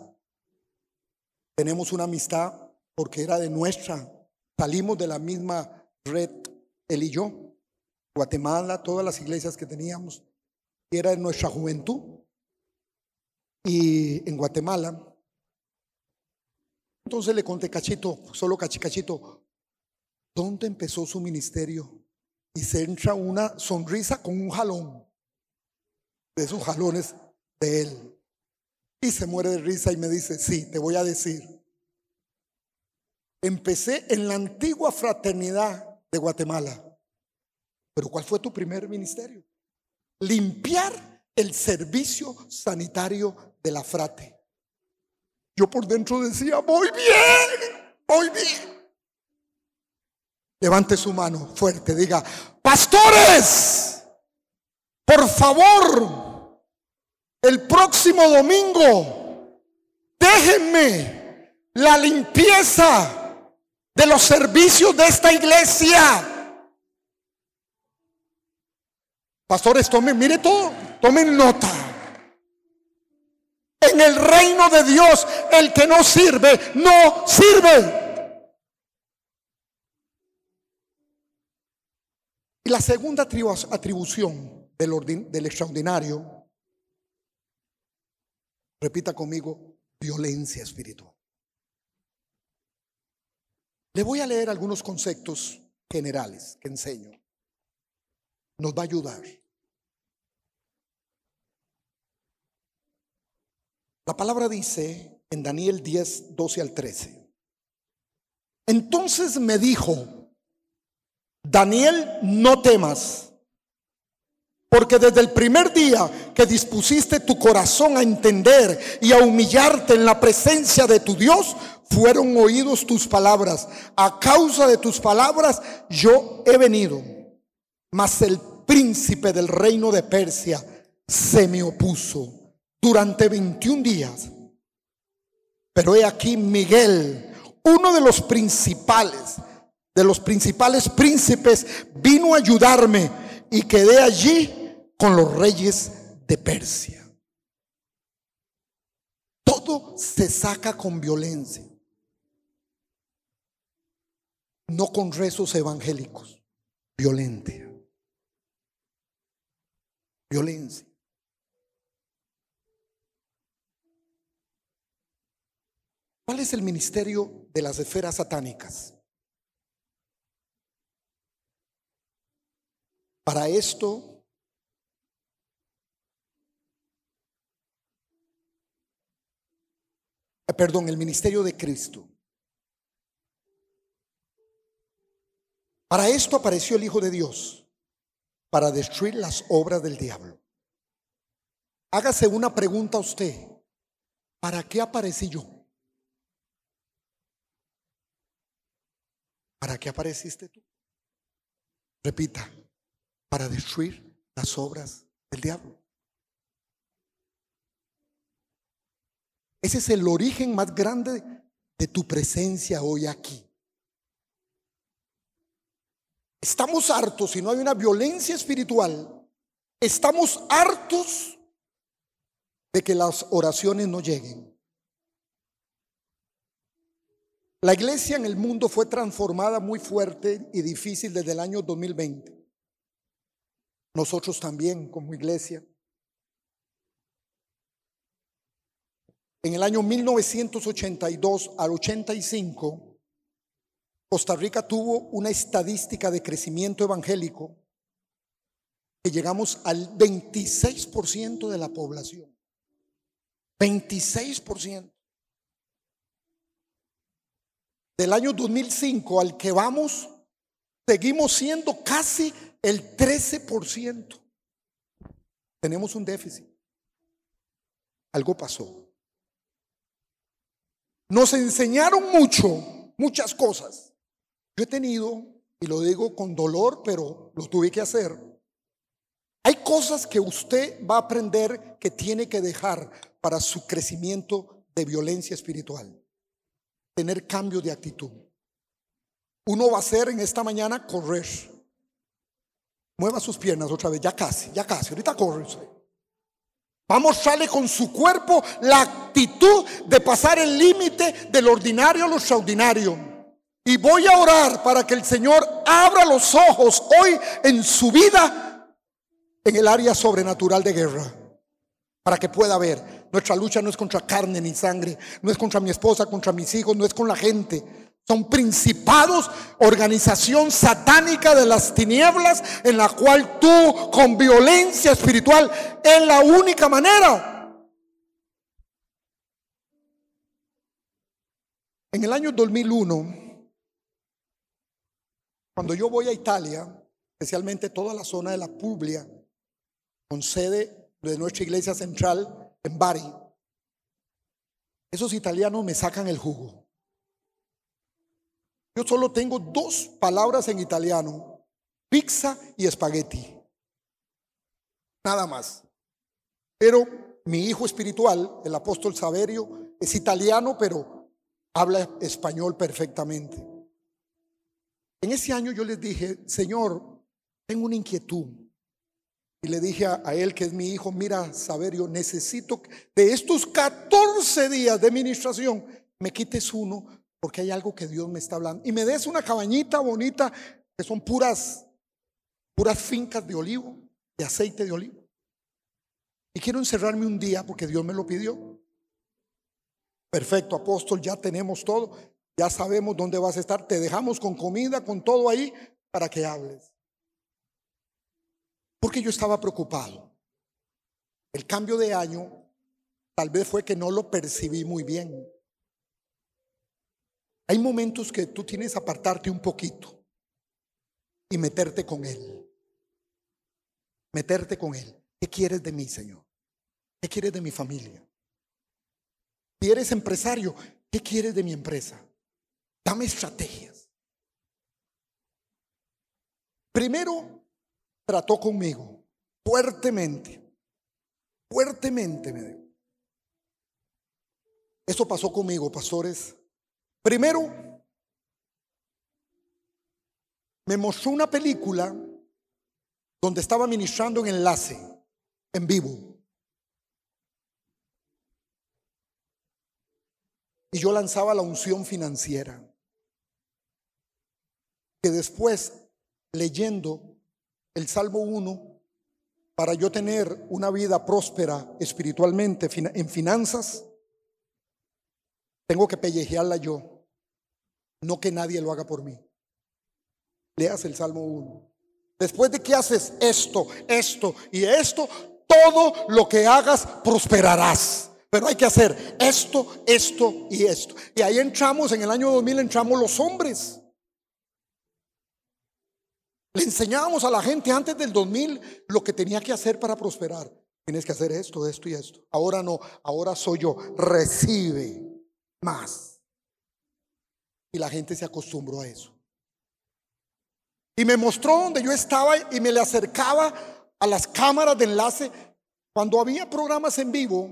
Tenemos una amistad porque era de nuestra. Salimos de la misma red él y yo, Guatemala, todas las iglesias que teníamos, era en nuestra juventud. Y en Guatemala, entonces le conté cachito, solo cachicachito, ¿dónde empezó su ministerio? Y se entra una sonrisa con un jalón, de esos jalones de él. Y se muere de risa y me dice, sí, te voy a decir. Empecé en la antigua fraternidad de Guatemala. Pero ¿cuál fue tu primer ministerio? Limpiar el servicio sanitario de la frate. Yo por dentro decía, voy bien, voy bien. Levante su mano fuerte, diga, pastores, por favor, el próximo domingo, déjenme la limpieza de los servicios de esta iglesia. Pastores, tomen, mire todo, tomen nota. En el reino de Dios, el que no sirve, no sirve. Y la segunda atribución del, del extraordinario, repita conmigo, violencia espiritual. Le voy a leer algunos conceptos generales que enseño. Nos va a ayudar. La palabra dice en Daniel 10, 12 al 13. Entonces me dijo, Daniel, no temas, porque desde el primer día que dispusiste tu corazón a entender y a humillarte en la presencia de tu Dios, fueron oídos tus palabras. A causa de tus palabras yo he venido. Mas el príncipe del reino de Persia se me opuso durante 21 días. Pero he aquí Miguel, uno de los principales, de los principales príncipes, vino a ayudarme y quedé allí con los reyes de Persia. Todo se saca con violencia, no con rezos evangélicos, violencia. Violencia. ¿Cuál es el ministerio de las esferas satánicas? Para esto, perdón, el ministerio de Cristo. Para esto apareció el Hijo de Dios, para destruir las obras del diablo. Hágase una pregunta a usted. ¿Para qué aparecí yo? ¿Para qué apareciste tú? Repita, para destruir las obras del diablo. Ese es el origen más grande de tu presencia hoy aquí. Estamos hartos, si no hay una violencia espiritual, estamos hartos de que las oraciones no lleguen. La iglesia en el mundo fue transformada muy fuerte y difícil desde el año 2020. Nosotros también como iglesia. En el año 1982 al 85, Costa Rica tuvo una estadística de crecimiento evangélico que llegamos al 26% de la población. 26%. del año 2005 al que vamos, seguimos siendo casi el 13%. Tenemos un déficit. Algo pasó. Nos enseñaron mucho, muchas cosas. Yo he tenido, y lo digo con dolor, pero lo tuve que hacer. Hay cosas que usted va a aprender que tiene que dejar para su crecimiento de violencia espiritual tener cambio de actitud. Uno va a hacer en esta mañana correr. Mueva sus piernas otra vez, ya casi, ya casi, ahorita corre Vamos a mostrarle con su cuerpo la actitud de pasar el límite del ordinario a lo extraordinario. Y voy a orar para que el Señor abra los ojos hoy en su vida en el área sobrenatural de guerra. Para que pueda ver. Nuestra lucha no es contra carne ni sangre. No es contra mi esposa, contra mis hijos, no es con la gente. Son principados, organización satánica de las tinieblas en la cual tú con violencia espiritual es la única manera. En el año 2001, cuando yo voy a Italia, especialmente toda la zona de la Puglia, con sede de nuestra iglesia central en Bari, esos italianos me sacan el jugo. Yo solo tengo dos palabras en italiano, pizza y espagueti. Nada más. Pero mi hijo espiritual, el apóstol Saverio, es italiano, pero habla español perfectamente. En ese año yo les dije, Señor, tengo una inquietud. Y le dije a, él, que es mi hijo, mira, Saverio, necesito de estos 14 días de administración, me quites uno porque hay algo que Dios me está hablando. Y me des una cabañita bonita que son puras, puras fincas de olivo, de aceite de olivo. Y quiero encerrarme un día porque Dios me lo pidió. Perfecto, apóstol, ya tenemos todo. Ya sabemos dónde vas a estar. Te dejamos con comida, con todo ahí, para que hables. Porque yo estaba preocupado. El cambio de año tal vez fue que no lo percibí muy bien. Hay momentos que tú tienes que apartarte un poquito y meterte con Él. Meterte con Él. ¿Qué quieres de mí, Señor? ¿Qué quieres de mi familia? Si eres empresario, ¿qué quieres de mi empresa? Dame estrategias. Primero, trató conmigo fuertemente, fuertemente me dijo. Eso pasó conmigo, pastores, Primero, me mostró una película donde estaba ministrando en enlace, en vivo. Y yo lanzaba la unción financiera. Que después, leyendo el Salmo 1, para yo tener una vida próspera espiritualmente en finanzas, tengo que pellejearla yo no que nadie lo haga por mí. Leas el Salmo 1. Después de que haces esto, esto y esto, todo lo que hagas prosperarás. Pero hay que hacer esto, esto y esto. Y ahí entramos, en el año 2000 entramos los hombres. Le enseñábamos a la gente antes del 2000 lo que tenía que hacer para prosperar. Tienes que hacer esto, esto y esto. Ahora no, ahora soy yo. Recibe más. Y la gente se acostumbró a eso. Y me mostró donde yo estaba y me le acercaba a las cámaras de enlace. Cuando había programas en vivo,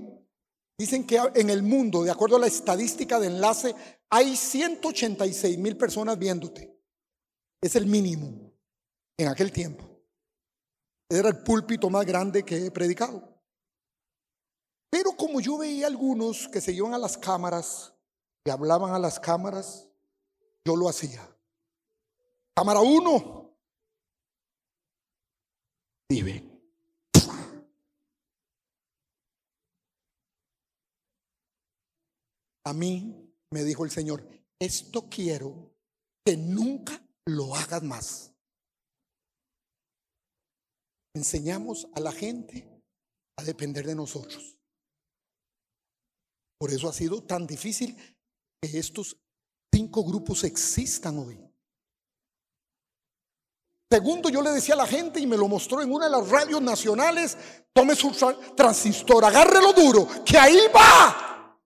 dicen que en el mundo, de acuerdo a la estadística de enlace, hay 186 mil personas viéndote. Es el mínimo en aquel tiempo. Era el púlpito más grande que he predicado. Pero como yo veía algunos que se iban a las cámaras, y hablaban a las cámaras, yo lo hacía. Cámara uno. Vive. A mí me dijo el Señor, esto quiero que nunca lo hagas más. Enseñamos a la gente a depender de nosotros. Por eso ha sido tan difícil que estos cinco grupos existan hoy. Segundo, yo le decía a la gente y me lo mostró en una de las radios nacionales, tome su transistor, agárrelo duro, que ahí va.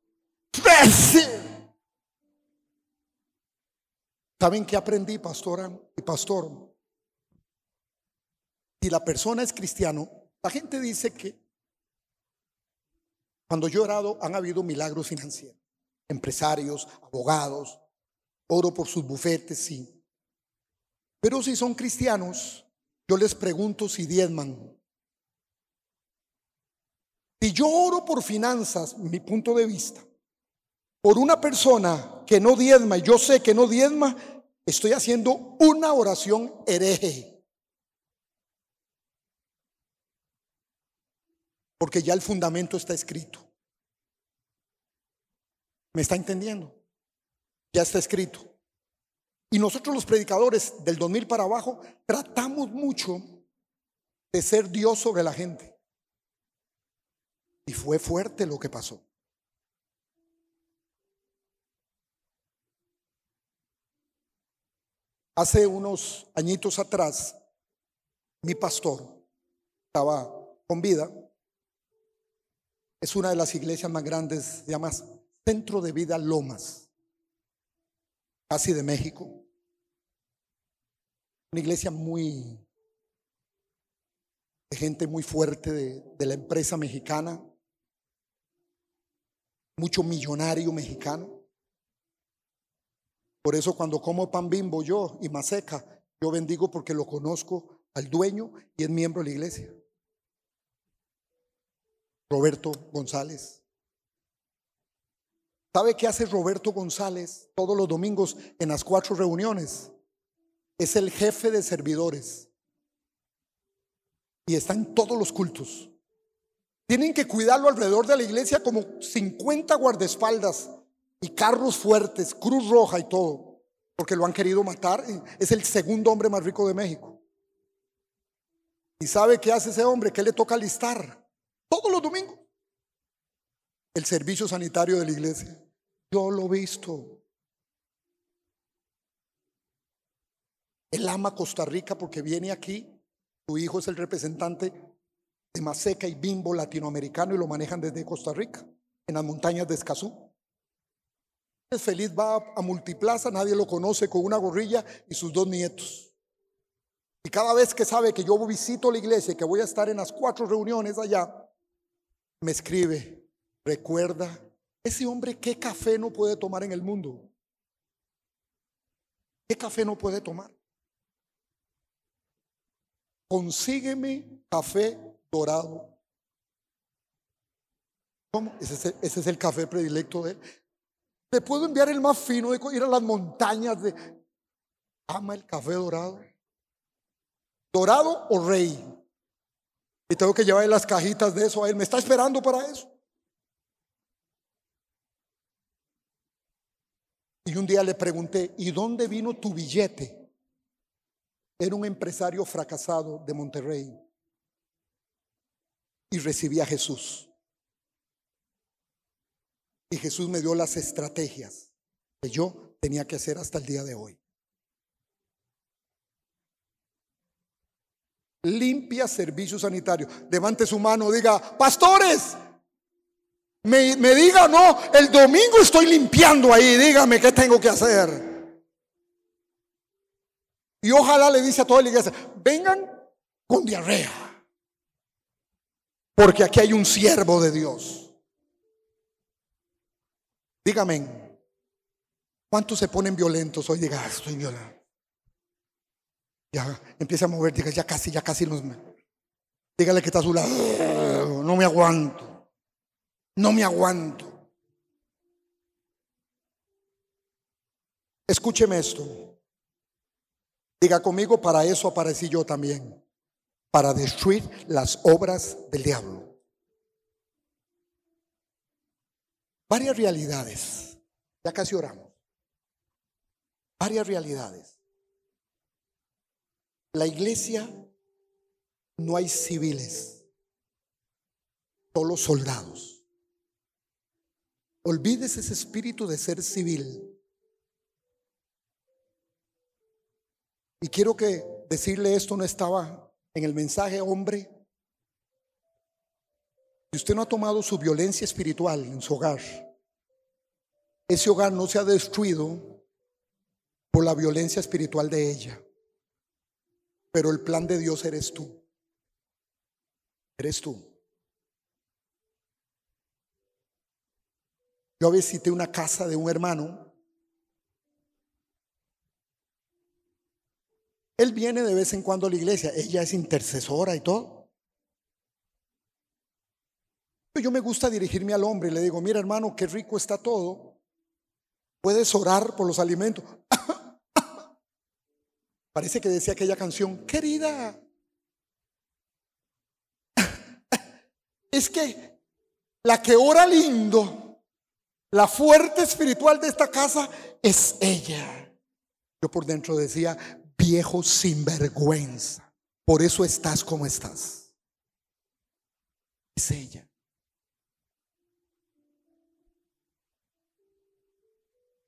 ¿Saben qué aprendí, pastora y pastor? Si la persona es cristiano, la gente dice que cuando yo he orado han habido milagros financieros, empresarios, abogados, oro por sus bufetes, sí. Pero si son cristianos, yo les pregunto si diezman. Si yo oro por finanzas, mi punto de vista, por una persona que no diezma, y yo sé que no diezma, estoy haciendo una oración hereje. Porque ya el fundamento está escrito. ¿Me está entendiendo? Ya está escrito. Y nosotros los predicadores del 2000 para abajo tratamos mucho de ser Dios sobre la gente. Y fue fuerte lo que pasó. Hace unos añitos atrás, mi pastor estaba con vida. Es una de las iglesias más grandes, se llama Centro de Vida Lomas, casi de México. Una iglesia muy de gente muy fuerte de, la empresa mexicana, mucho millonario mexicano. Por eso cuando como pan bimbo yo y maseca, yo bendigo porque lo conozco al dueño y es miembro de la iglesia. Roberto González. ¿Sabe qué hace Roberto González todos los domingos en las cuatro reuniones? Es el jefe de servidores. Y está en todos los cultos. Tienen que cuidarlo alrededor de la iglesia como 50 guardaespaldas y carros fuertes, Cruz Roja y todo, porque lo han querido matar. Es el segundo hombre más rico de México. ¿Y sabe qué hace ese hombre? ¿Qué le toca listar? Todos los domingos. El servicio sanitario de la iglesia. Yo lo he visto. Él ama Costa Rica porque viene aquí. Su hijo es el representante de Maseca y Bimbo latinoamericano y lo manejan desde Costa Rica, en las montañas de Escazú feliz va a Multiplaza, nadie lo conoce con una gorrilla y sus dos nietos. Y cada vez que sabe que yo visito la iglesia y que voy a estar en las cuatro reuniones allá, me escribe, recuerda, ese hombre qué café no puede tomar en el mundo. ¿Qué café no puede tomar? Consígueme café dorado. ¿Cómo? Ese es, ese es el café predilecto de él. Te puedo enviar el más fino de ir a las montañas de... Ama el café dorado. Dorado o rey. Y tengo que llevar las cajitas de eso a él. Me está esperando para eso. Y un día le pregunté, ¿y dónde vino tu billete? Era un empresario fracasado de Monterrey. Y recibí a Jesús. Y Jesús me dio las estrategias que yo tenía que hacer hasta el día de hoy. Limpia servicio sanitario. Levante su mano, diga, pastores, me, me diga, no, el domingo estoy limpiando ahí, dígame qué tengo que hacer. Y ojalá le dice a toda la iglesia, vengan con diarrea, porque aquí hay un siervo de Dios. Dígame, ¿cuántos se ponen violentos hoy? Diga, ah, estoy violento. Ya empieza a mover, diga, ya casi, ya casi nos. Dígale que está a su lado. No me aguanto. No me aguanto. Escúcheme esto. Diga conmigo, para eso aparecí yo también. Para destruir las obras del diablo. varias realidades. Ya casi oramos. Varias realidades. La iglesia no hay civiles, solo soldados. Olvides ese espíritu de ser civil. Y quiero que decirle esto no estaba en el mensaje, hombre. Si usted no ha tomado su violencia espiritual en su hogar, ese hogar no se ha destruido por la violencia espiritual de ella. Pero el plan de Dios eres tú. Eres tú. Yo visité una casa de un hermano. Él viene de vez en cuando a la iglesia. Ella es intercesora y todo. Yo me gusta dirigirme al hombre y le digo, mira hermano, qué rico está todo. Puedes orar por los alimentos. Parece que decía aquella canción, querida. [laughs] Es que la que ora lindo, la fuerte espiritual de esta casa es ella. Yo por dentro decía, viejo sinvergüenza. Por eso estás como estás. Es ella.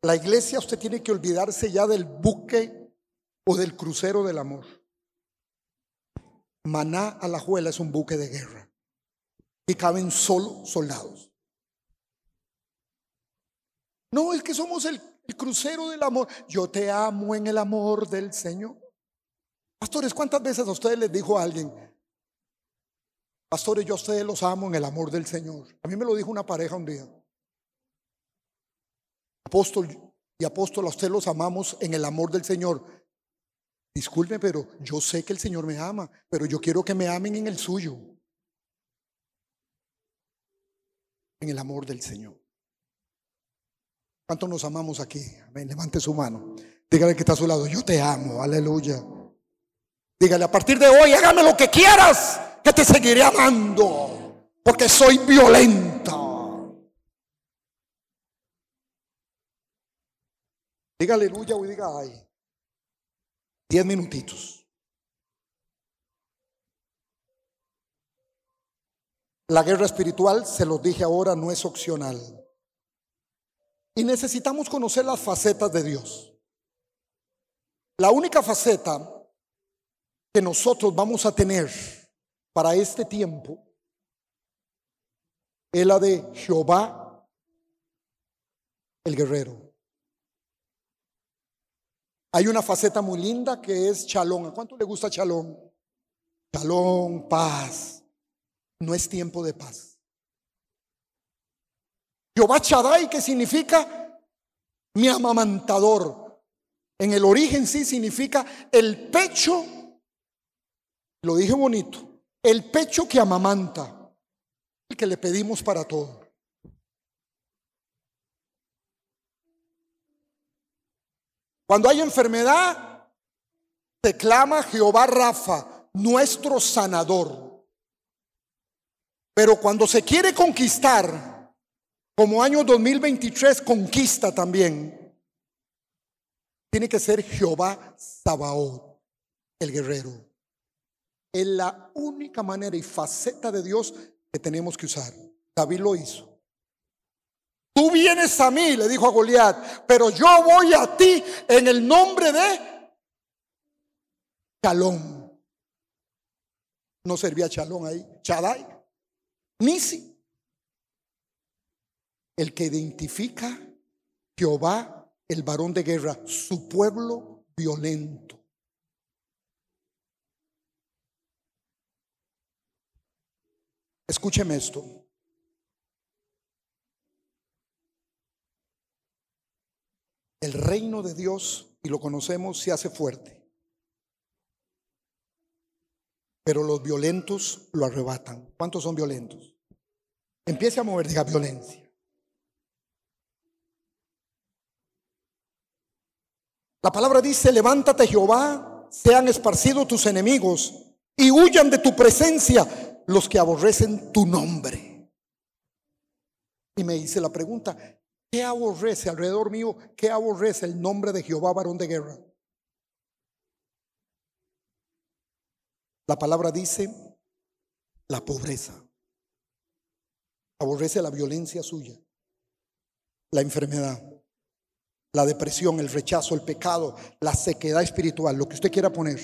La iglesia usted tiene que olvidarse ya del buque o del crucero del amor. Maná a la juela es un buque de guerra y caben solo soldados. No, es que somos el, el crucero del amor. Yo te amo en el amor del Señor. Pastores, ¿cuántas veces a ustedes les dijo alguien? Pastores, yo a ustedes los amo en el amor del Señor. A mí me lo dijo una pareja un día. Apóstol y apóstol, a usted los amamos en el amor del Señor. Disculpe, pero yo sé que el Señor me ama, pero yo quiero que me amen en el suyo. En el amor del Señor. ¿Cuántos nos amamos aquí? Amén. Levante su mano. Dígale que está a su lado. Yo te amo. Aleluya. Dígale, a partir de hoy, hágame lo que quieras, que te seguiré amando, porque soy violenta. Diga aleluya o diga ay. Diez minutitos. La guerra espiritual, se los dije ahora, no es opcional. Y necesitamos conocer las facetas de Dios. La única faceta que nosotros vamos a tener para este tiempo es la de Jehová, el guerrero. Hay una faceta muy linda que es chalón. ¿A cuánto le gusta chalón? Chalón, paz. No es tiempo de paz. Jehová Chadai, que significa mi amamantador. En el origen sí significa el pecho, lo dije bonito, el pecho que amamanta, el que le pedimos para todo. Cuando hay enfermedad, te clama Jehová Rafa, nuestro sanador. Pero cuando se quiere conquistar, como año 2023 conquista también, tiene que ser Jehová Sabaoth, el guerrero. Es la única manera y faceta de Dios que tenemos que usar. David lo hizo. Tú vienes a mí, le dijo a Goliat, pero yo voy a ti en el nombre de Chalón. No servía Chalón ahí, Chadai, Nisi. El que identifica Jehová, el varón de guerra, su pueblo violento. Escúcheme esto. El reino de Dios, y lo conocemos, se hace fuerte. Pero los violentos lo arrebatan. ¿Cuántos son violentos? Empiece a mover, diga violencia. La palabra dice, levántate Jehová, sean esparcidos tus enemigos y huyan de tu presencia los que aborrecen tu nombre. Y me hice la pregunta, ¿Qué aborrece alrededor mío? ¿Qué aborrece el nombre de Jehová, varón de guerra? La palabra dice la pobreza. Aborrece la violencia suya, la enfermedad, la depresión, el rechazo, el pecado, la sequedad espiritual, lo que usted quiera poner.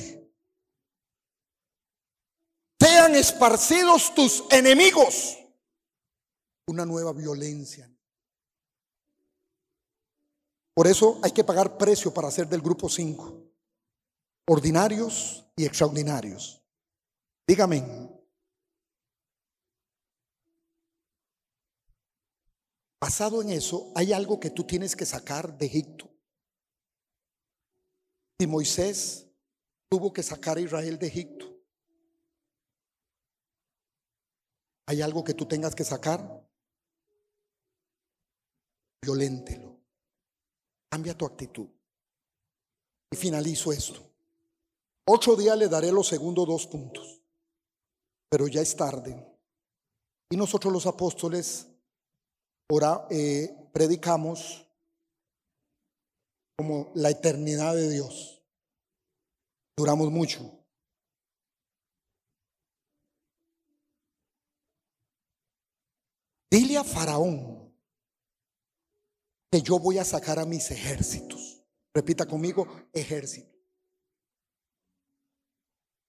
Sean esparcidos tus enemigos. Una nueva violencia por eso hay que pagar precio para ser del grupo 5. Ordinarios y extraordinarios. Dígame. Basado en eso, hay algo que tú tienes que sacar de Egipto. Y Moisés tuvo que sacar a Israel de Egipto. ¿Hay algo que tú tengas que sacar? Violéntelo. Cambia tu actitud. Y finalizo esto. Otro día le daré los segundos dos puntos, pero ya es tarde. Y nosotros los apóstoles ora, eh, predicamos como la eternidad de Dios. Duramos mucho. Dile a Faraón que yo voy a sacar a mis ejércitos. Repita conmigo, ejército.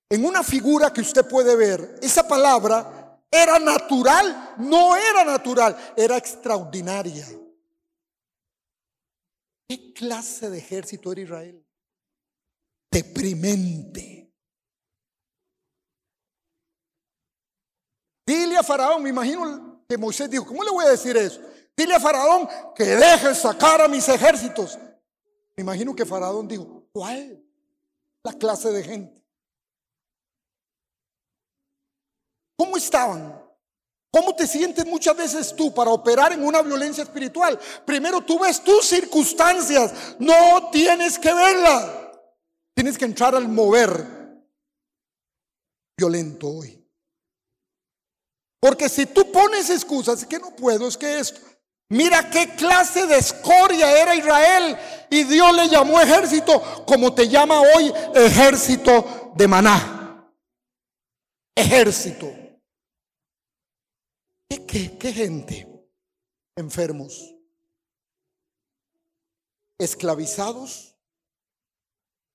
En una figura que usted puede ver, esa palabra era natural, no era natural, era extraordinaria. ¿Qué clase de ejército era Israel? Deprimente. Dile a Faraón, me imagino que Moisés dijo, ¿cómo le voy a decir eso? Dile a Faraón que deje sacar a mis ejércitos. Me imagino que Faraón dijo, ¿cuál? La clase de gente. ¿Cómo estaban? ¿Cómo te sientes muchas veces tú para operar en una violencia espiritual? Primero tú ves tus circunstancias, no tienes que verla. Tienes que entrar al mover violento hoy. Porque si tú pones excusas, es que no puedo, es que esto. Mira qué clase de escoria era Israel y Dios le llamó ejército como te llama hoy ejército de maná. Ejército. ¿Qué, qué, gente? Enfermos, esclavizados,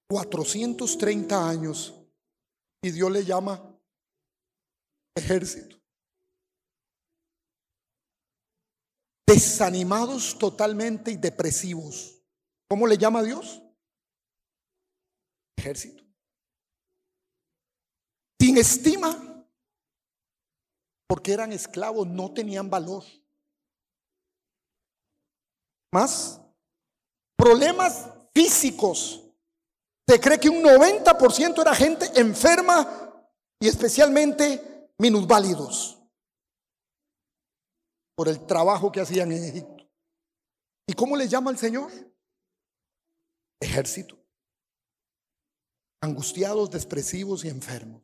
430 años, y Dios le llama ejército. Desanimados totalmente y depresivos. ¿Cómo le llama Dios? Ejército. Sin estima porque eran esclavos, no tenían valor. Más, problemas físicos. Se cree que un 90% era gente enferma y especialmente minusválidos por el trabajo que hacían en Egipto. ¿Y cómo le llama el Señor? Ejército. Angustiados, depresivos y enfermos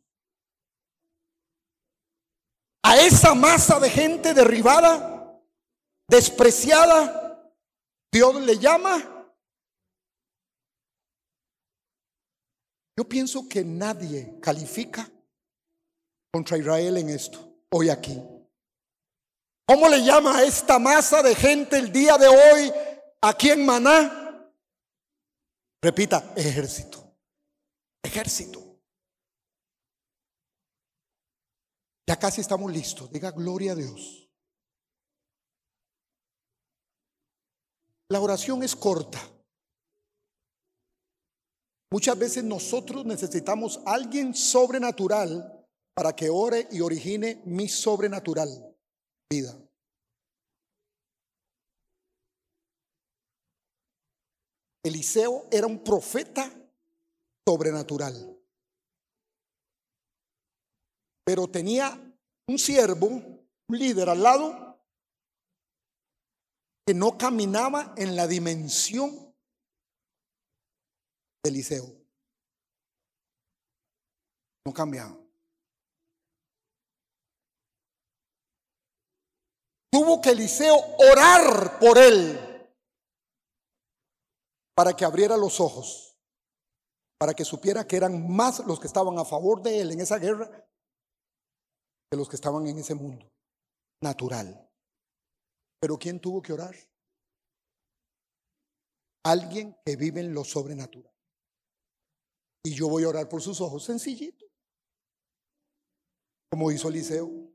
a esa masa de gente derribada, despreciada, Dios le llama. Yo pienso que nadie califica contra Israel en esto, hoy aquí. ¿Cómo le llama a esta masa de gente el día de hoy aquí en Maná? Repita, ejército. Ejército. Ya casi estamos listos. Diga gloria a Dios. La oración es corta. Muchas veces nosotros necesitamos alguien sobrenatural para que ore y origine mi sobrenatural Eliseo era un profeta sobrenatural. Pero tenía un siervo, un líder al lado, que no caminaba en la dimensión de Eliseo. No cambiaba. Que Eliseo orar por él para que abriera los ojos, para que supiera que eran más los que estaban a favor de él en esa guerra de los que estaban en ese mundo natural. Pero ¿quién tuvo que orar? Alguien que vive en lo sobrenatural. Y yo voy a orar por sus ojos, sencillito. Como hizo Eliseo.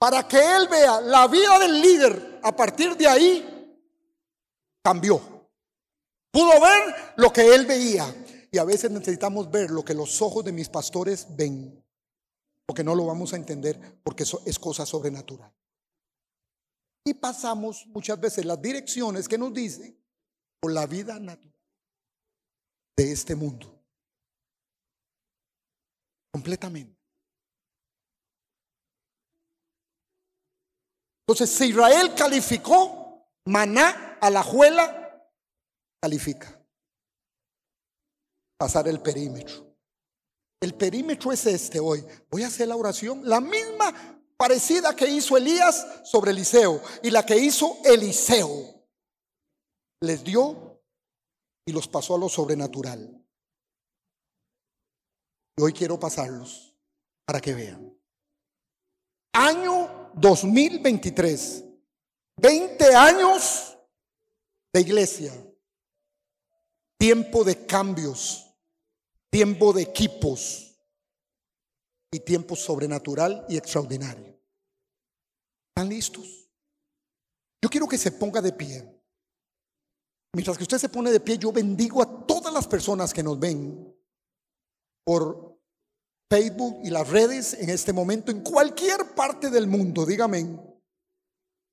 Para que él vea la vida del líder. A partir de ahí, cambió. Pudo ver lo que él veía. Y a veces necesitamos ver lo que los ojos de mis pastores ven porque no lo vamos a entender porque eso es cosa sobrenatural. Y pasamos muchas veces las direcciones que nos dicen por la vida natural de este mundo. Completamente. Entonces, si Israel calificó, Maná a la juela califica. Pasar el perímetro. el perímetro es este hoy. Voy a hacer la oración, la misma parecida que hizo Elías sobre Eliseo y la que hizo Eliseo. Les dio y los pasó a lo sobrenatural. Y hoy quiero pasarlos para que vean. Año 2023. 20 años de iglesia. Tiempo de cambios tiempo de equipos y tiempo sobrenatural y extraordinario. ¿Están listos? Yo quiero que se ponga de pie. Mientras que usted se pone de pie, yo bendigo a todas las personas que nos ven por Facebook y las redes en este momento, en cualquier parte del mundo, dígame.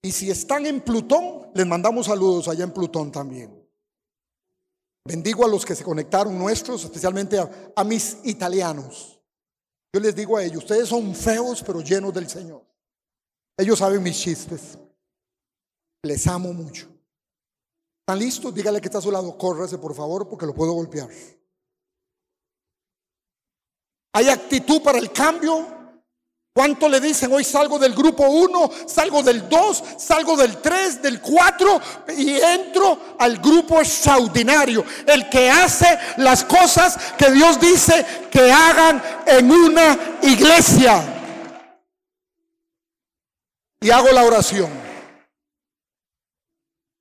Y si están en Plutón, les mandamos saludos allá en Plutón también. Bendigo a los que se conectaron nuestros, especialmente a, mis italianos. Yo les digo a ellos, ustedes son feos pero llenos del Señor. Ellos saben mis chistes. Les amo mucho. ¿Están listos? Dígale que está a su lado, córrese por favor porque lo puedo golpear. ¿Hay actitud para el cambio? ¿Cuánto le dicen? Hoy salgo del grupo 1, salgo del 2, salgo del 3, del 4 y entro al grupo extraordinario. El que hace las cosas que Dios dice que hagan en una iglesia. Y hago la oración.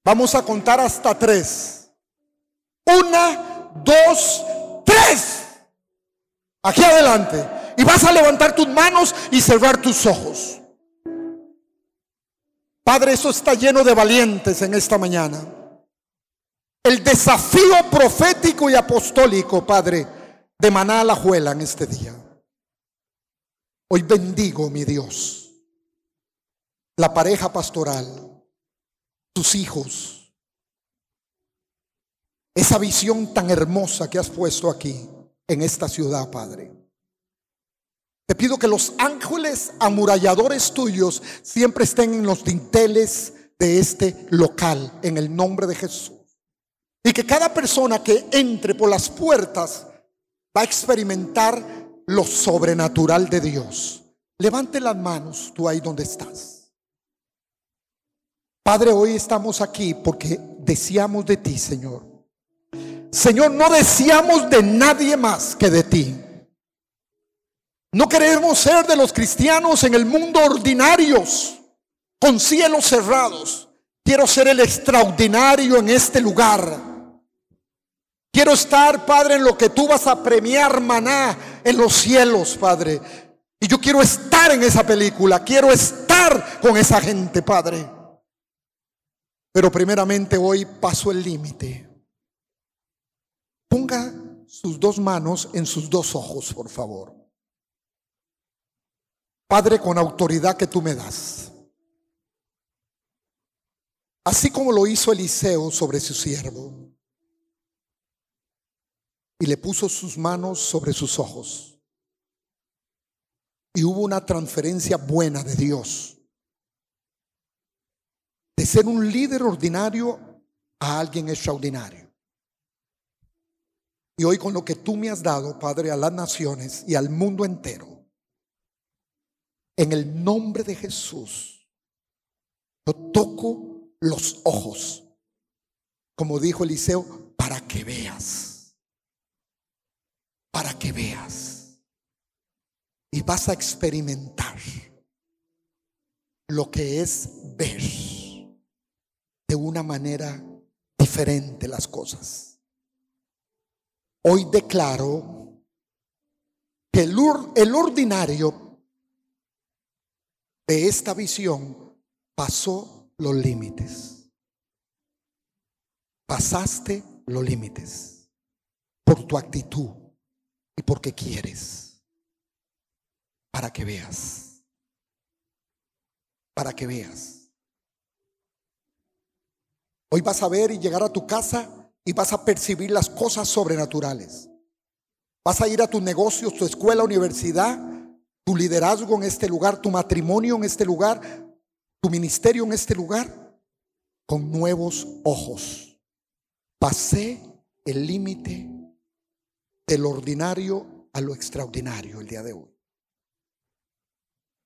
Vamos a contar hasta tres. Una, dos. Aquí adelante y vas a levantar tus manos y cerrar tus ojos. Padre, eso está lleno de valientes en esta mañana. El desafío profético y apostólico, Padre, de Maná a la Juela en este día. Hoy bendigo, mi Dios, la pareja pastoral, tus hijos, esa visión tan hermosa que has puesto aquí en esta ciudad, Padre. Te pido que los ángeles amuralladores tuyos siempre estén en los dinteles de este local, en el nombre de Jesús. Y que cada persona que entre por las puertas va a experimentar lo sobrenatural de Dios. Levante las manos tú ahí donde estás. Padre, hoy estamos aquí porque deseamos de ti, Señor. Señor, no deseamos de nadie más que de ti. No queremos ser de los cristianos en el mundo ordinarios, con cielos cerrados. Quiero ser el extraordinario en este lugar. Quiero estar, Padre, en lo que tú vas a premiar, maná, en los cielos, Padre. Y yo quiero estar en esa película, quiero estar con esa gente, Padre. Pero primeramente hoy paso el límite. Ponga sus dos manos en sus dos ojos, por favor. Padre, con autoridad que tú me das. Así como lo hizo Eliseo sobre su siervo. Y le puso sus manos sobre sus ojos. Y hubo una transferencia buena de Dios. De ser un líder ordinario a alguien extraordinario. Y hoy con lo que tú me has dado, Padre, a las naciones y al mundo entero en el nombre de Jesús, yo toco los ojos, como dijo Eliseo, para que veas, para que veas. Y vas a experimentar lo que es ver de una manera diferente las cosas. Hoy declaro que el, el ordinario de esta visión pasó los límites. Pasaste los límites por tu actitud y porque quieres. Para que veas. Para que veas. Hoy vas a ver y llegar a tu casa y vas a percibir las cosas sobrenaturales. Vas a ir a tus negocios, tu escuela, universidad tu liderazgo en este lugar, tu matrimonio en este lugar, tu ministerio en este lugar, con nuevos ojos. Pasé el límite del ordinario a lo extraordinario el día de hoy.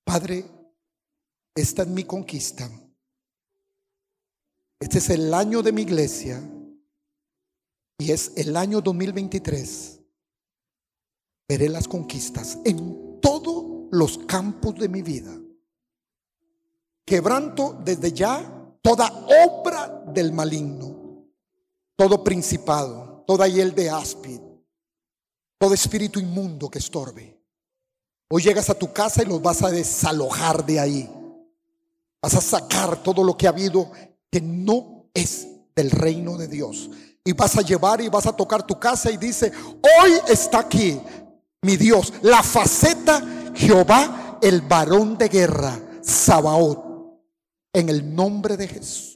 Padre, esta es mi conquista. Este es el año de mi iglesia y es el año 2023. Veré las conquistas en todos los campos de mi vida. Quebranto desde ya toda obra del maligno, todo principado, toda hiel de áspid, todo espíritu inmundo que estorbe. Hoy llegas a tu casa y los vas a desalojar de ahí. Vas a sacar todo lo que ha habido que no es del reino de Dios. Y vas a llevar y vas a tocar tu casa y dice, hoy está aquí mi Dios, la faceta Jehová, el varón de guerra, Sabaoth, en el nombre de Jesús.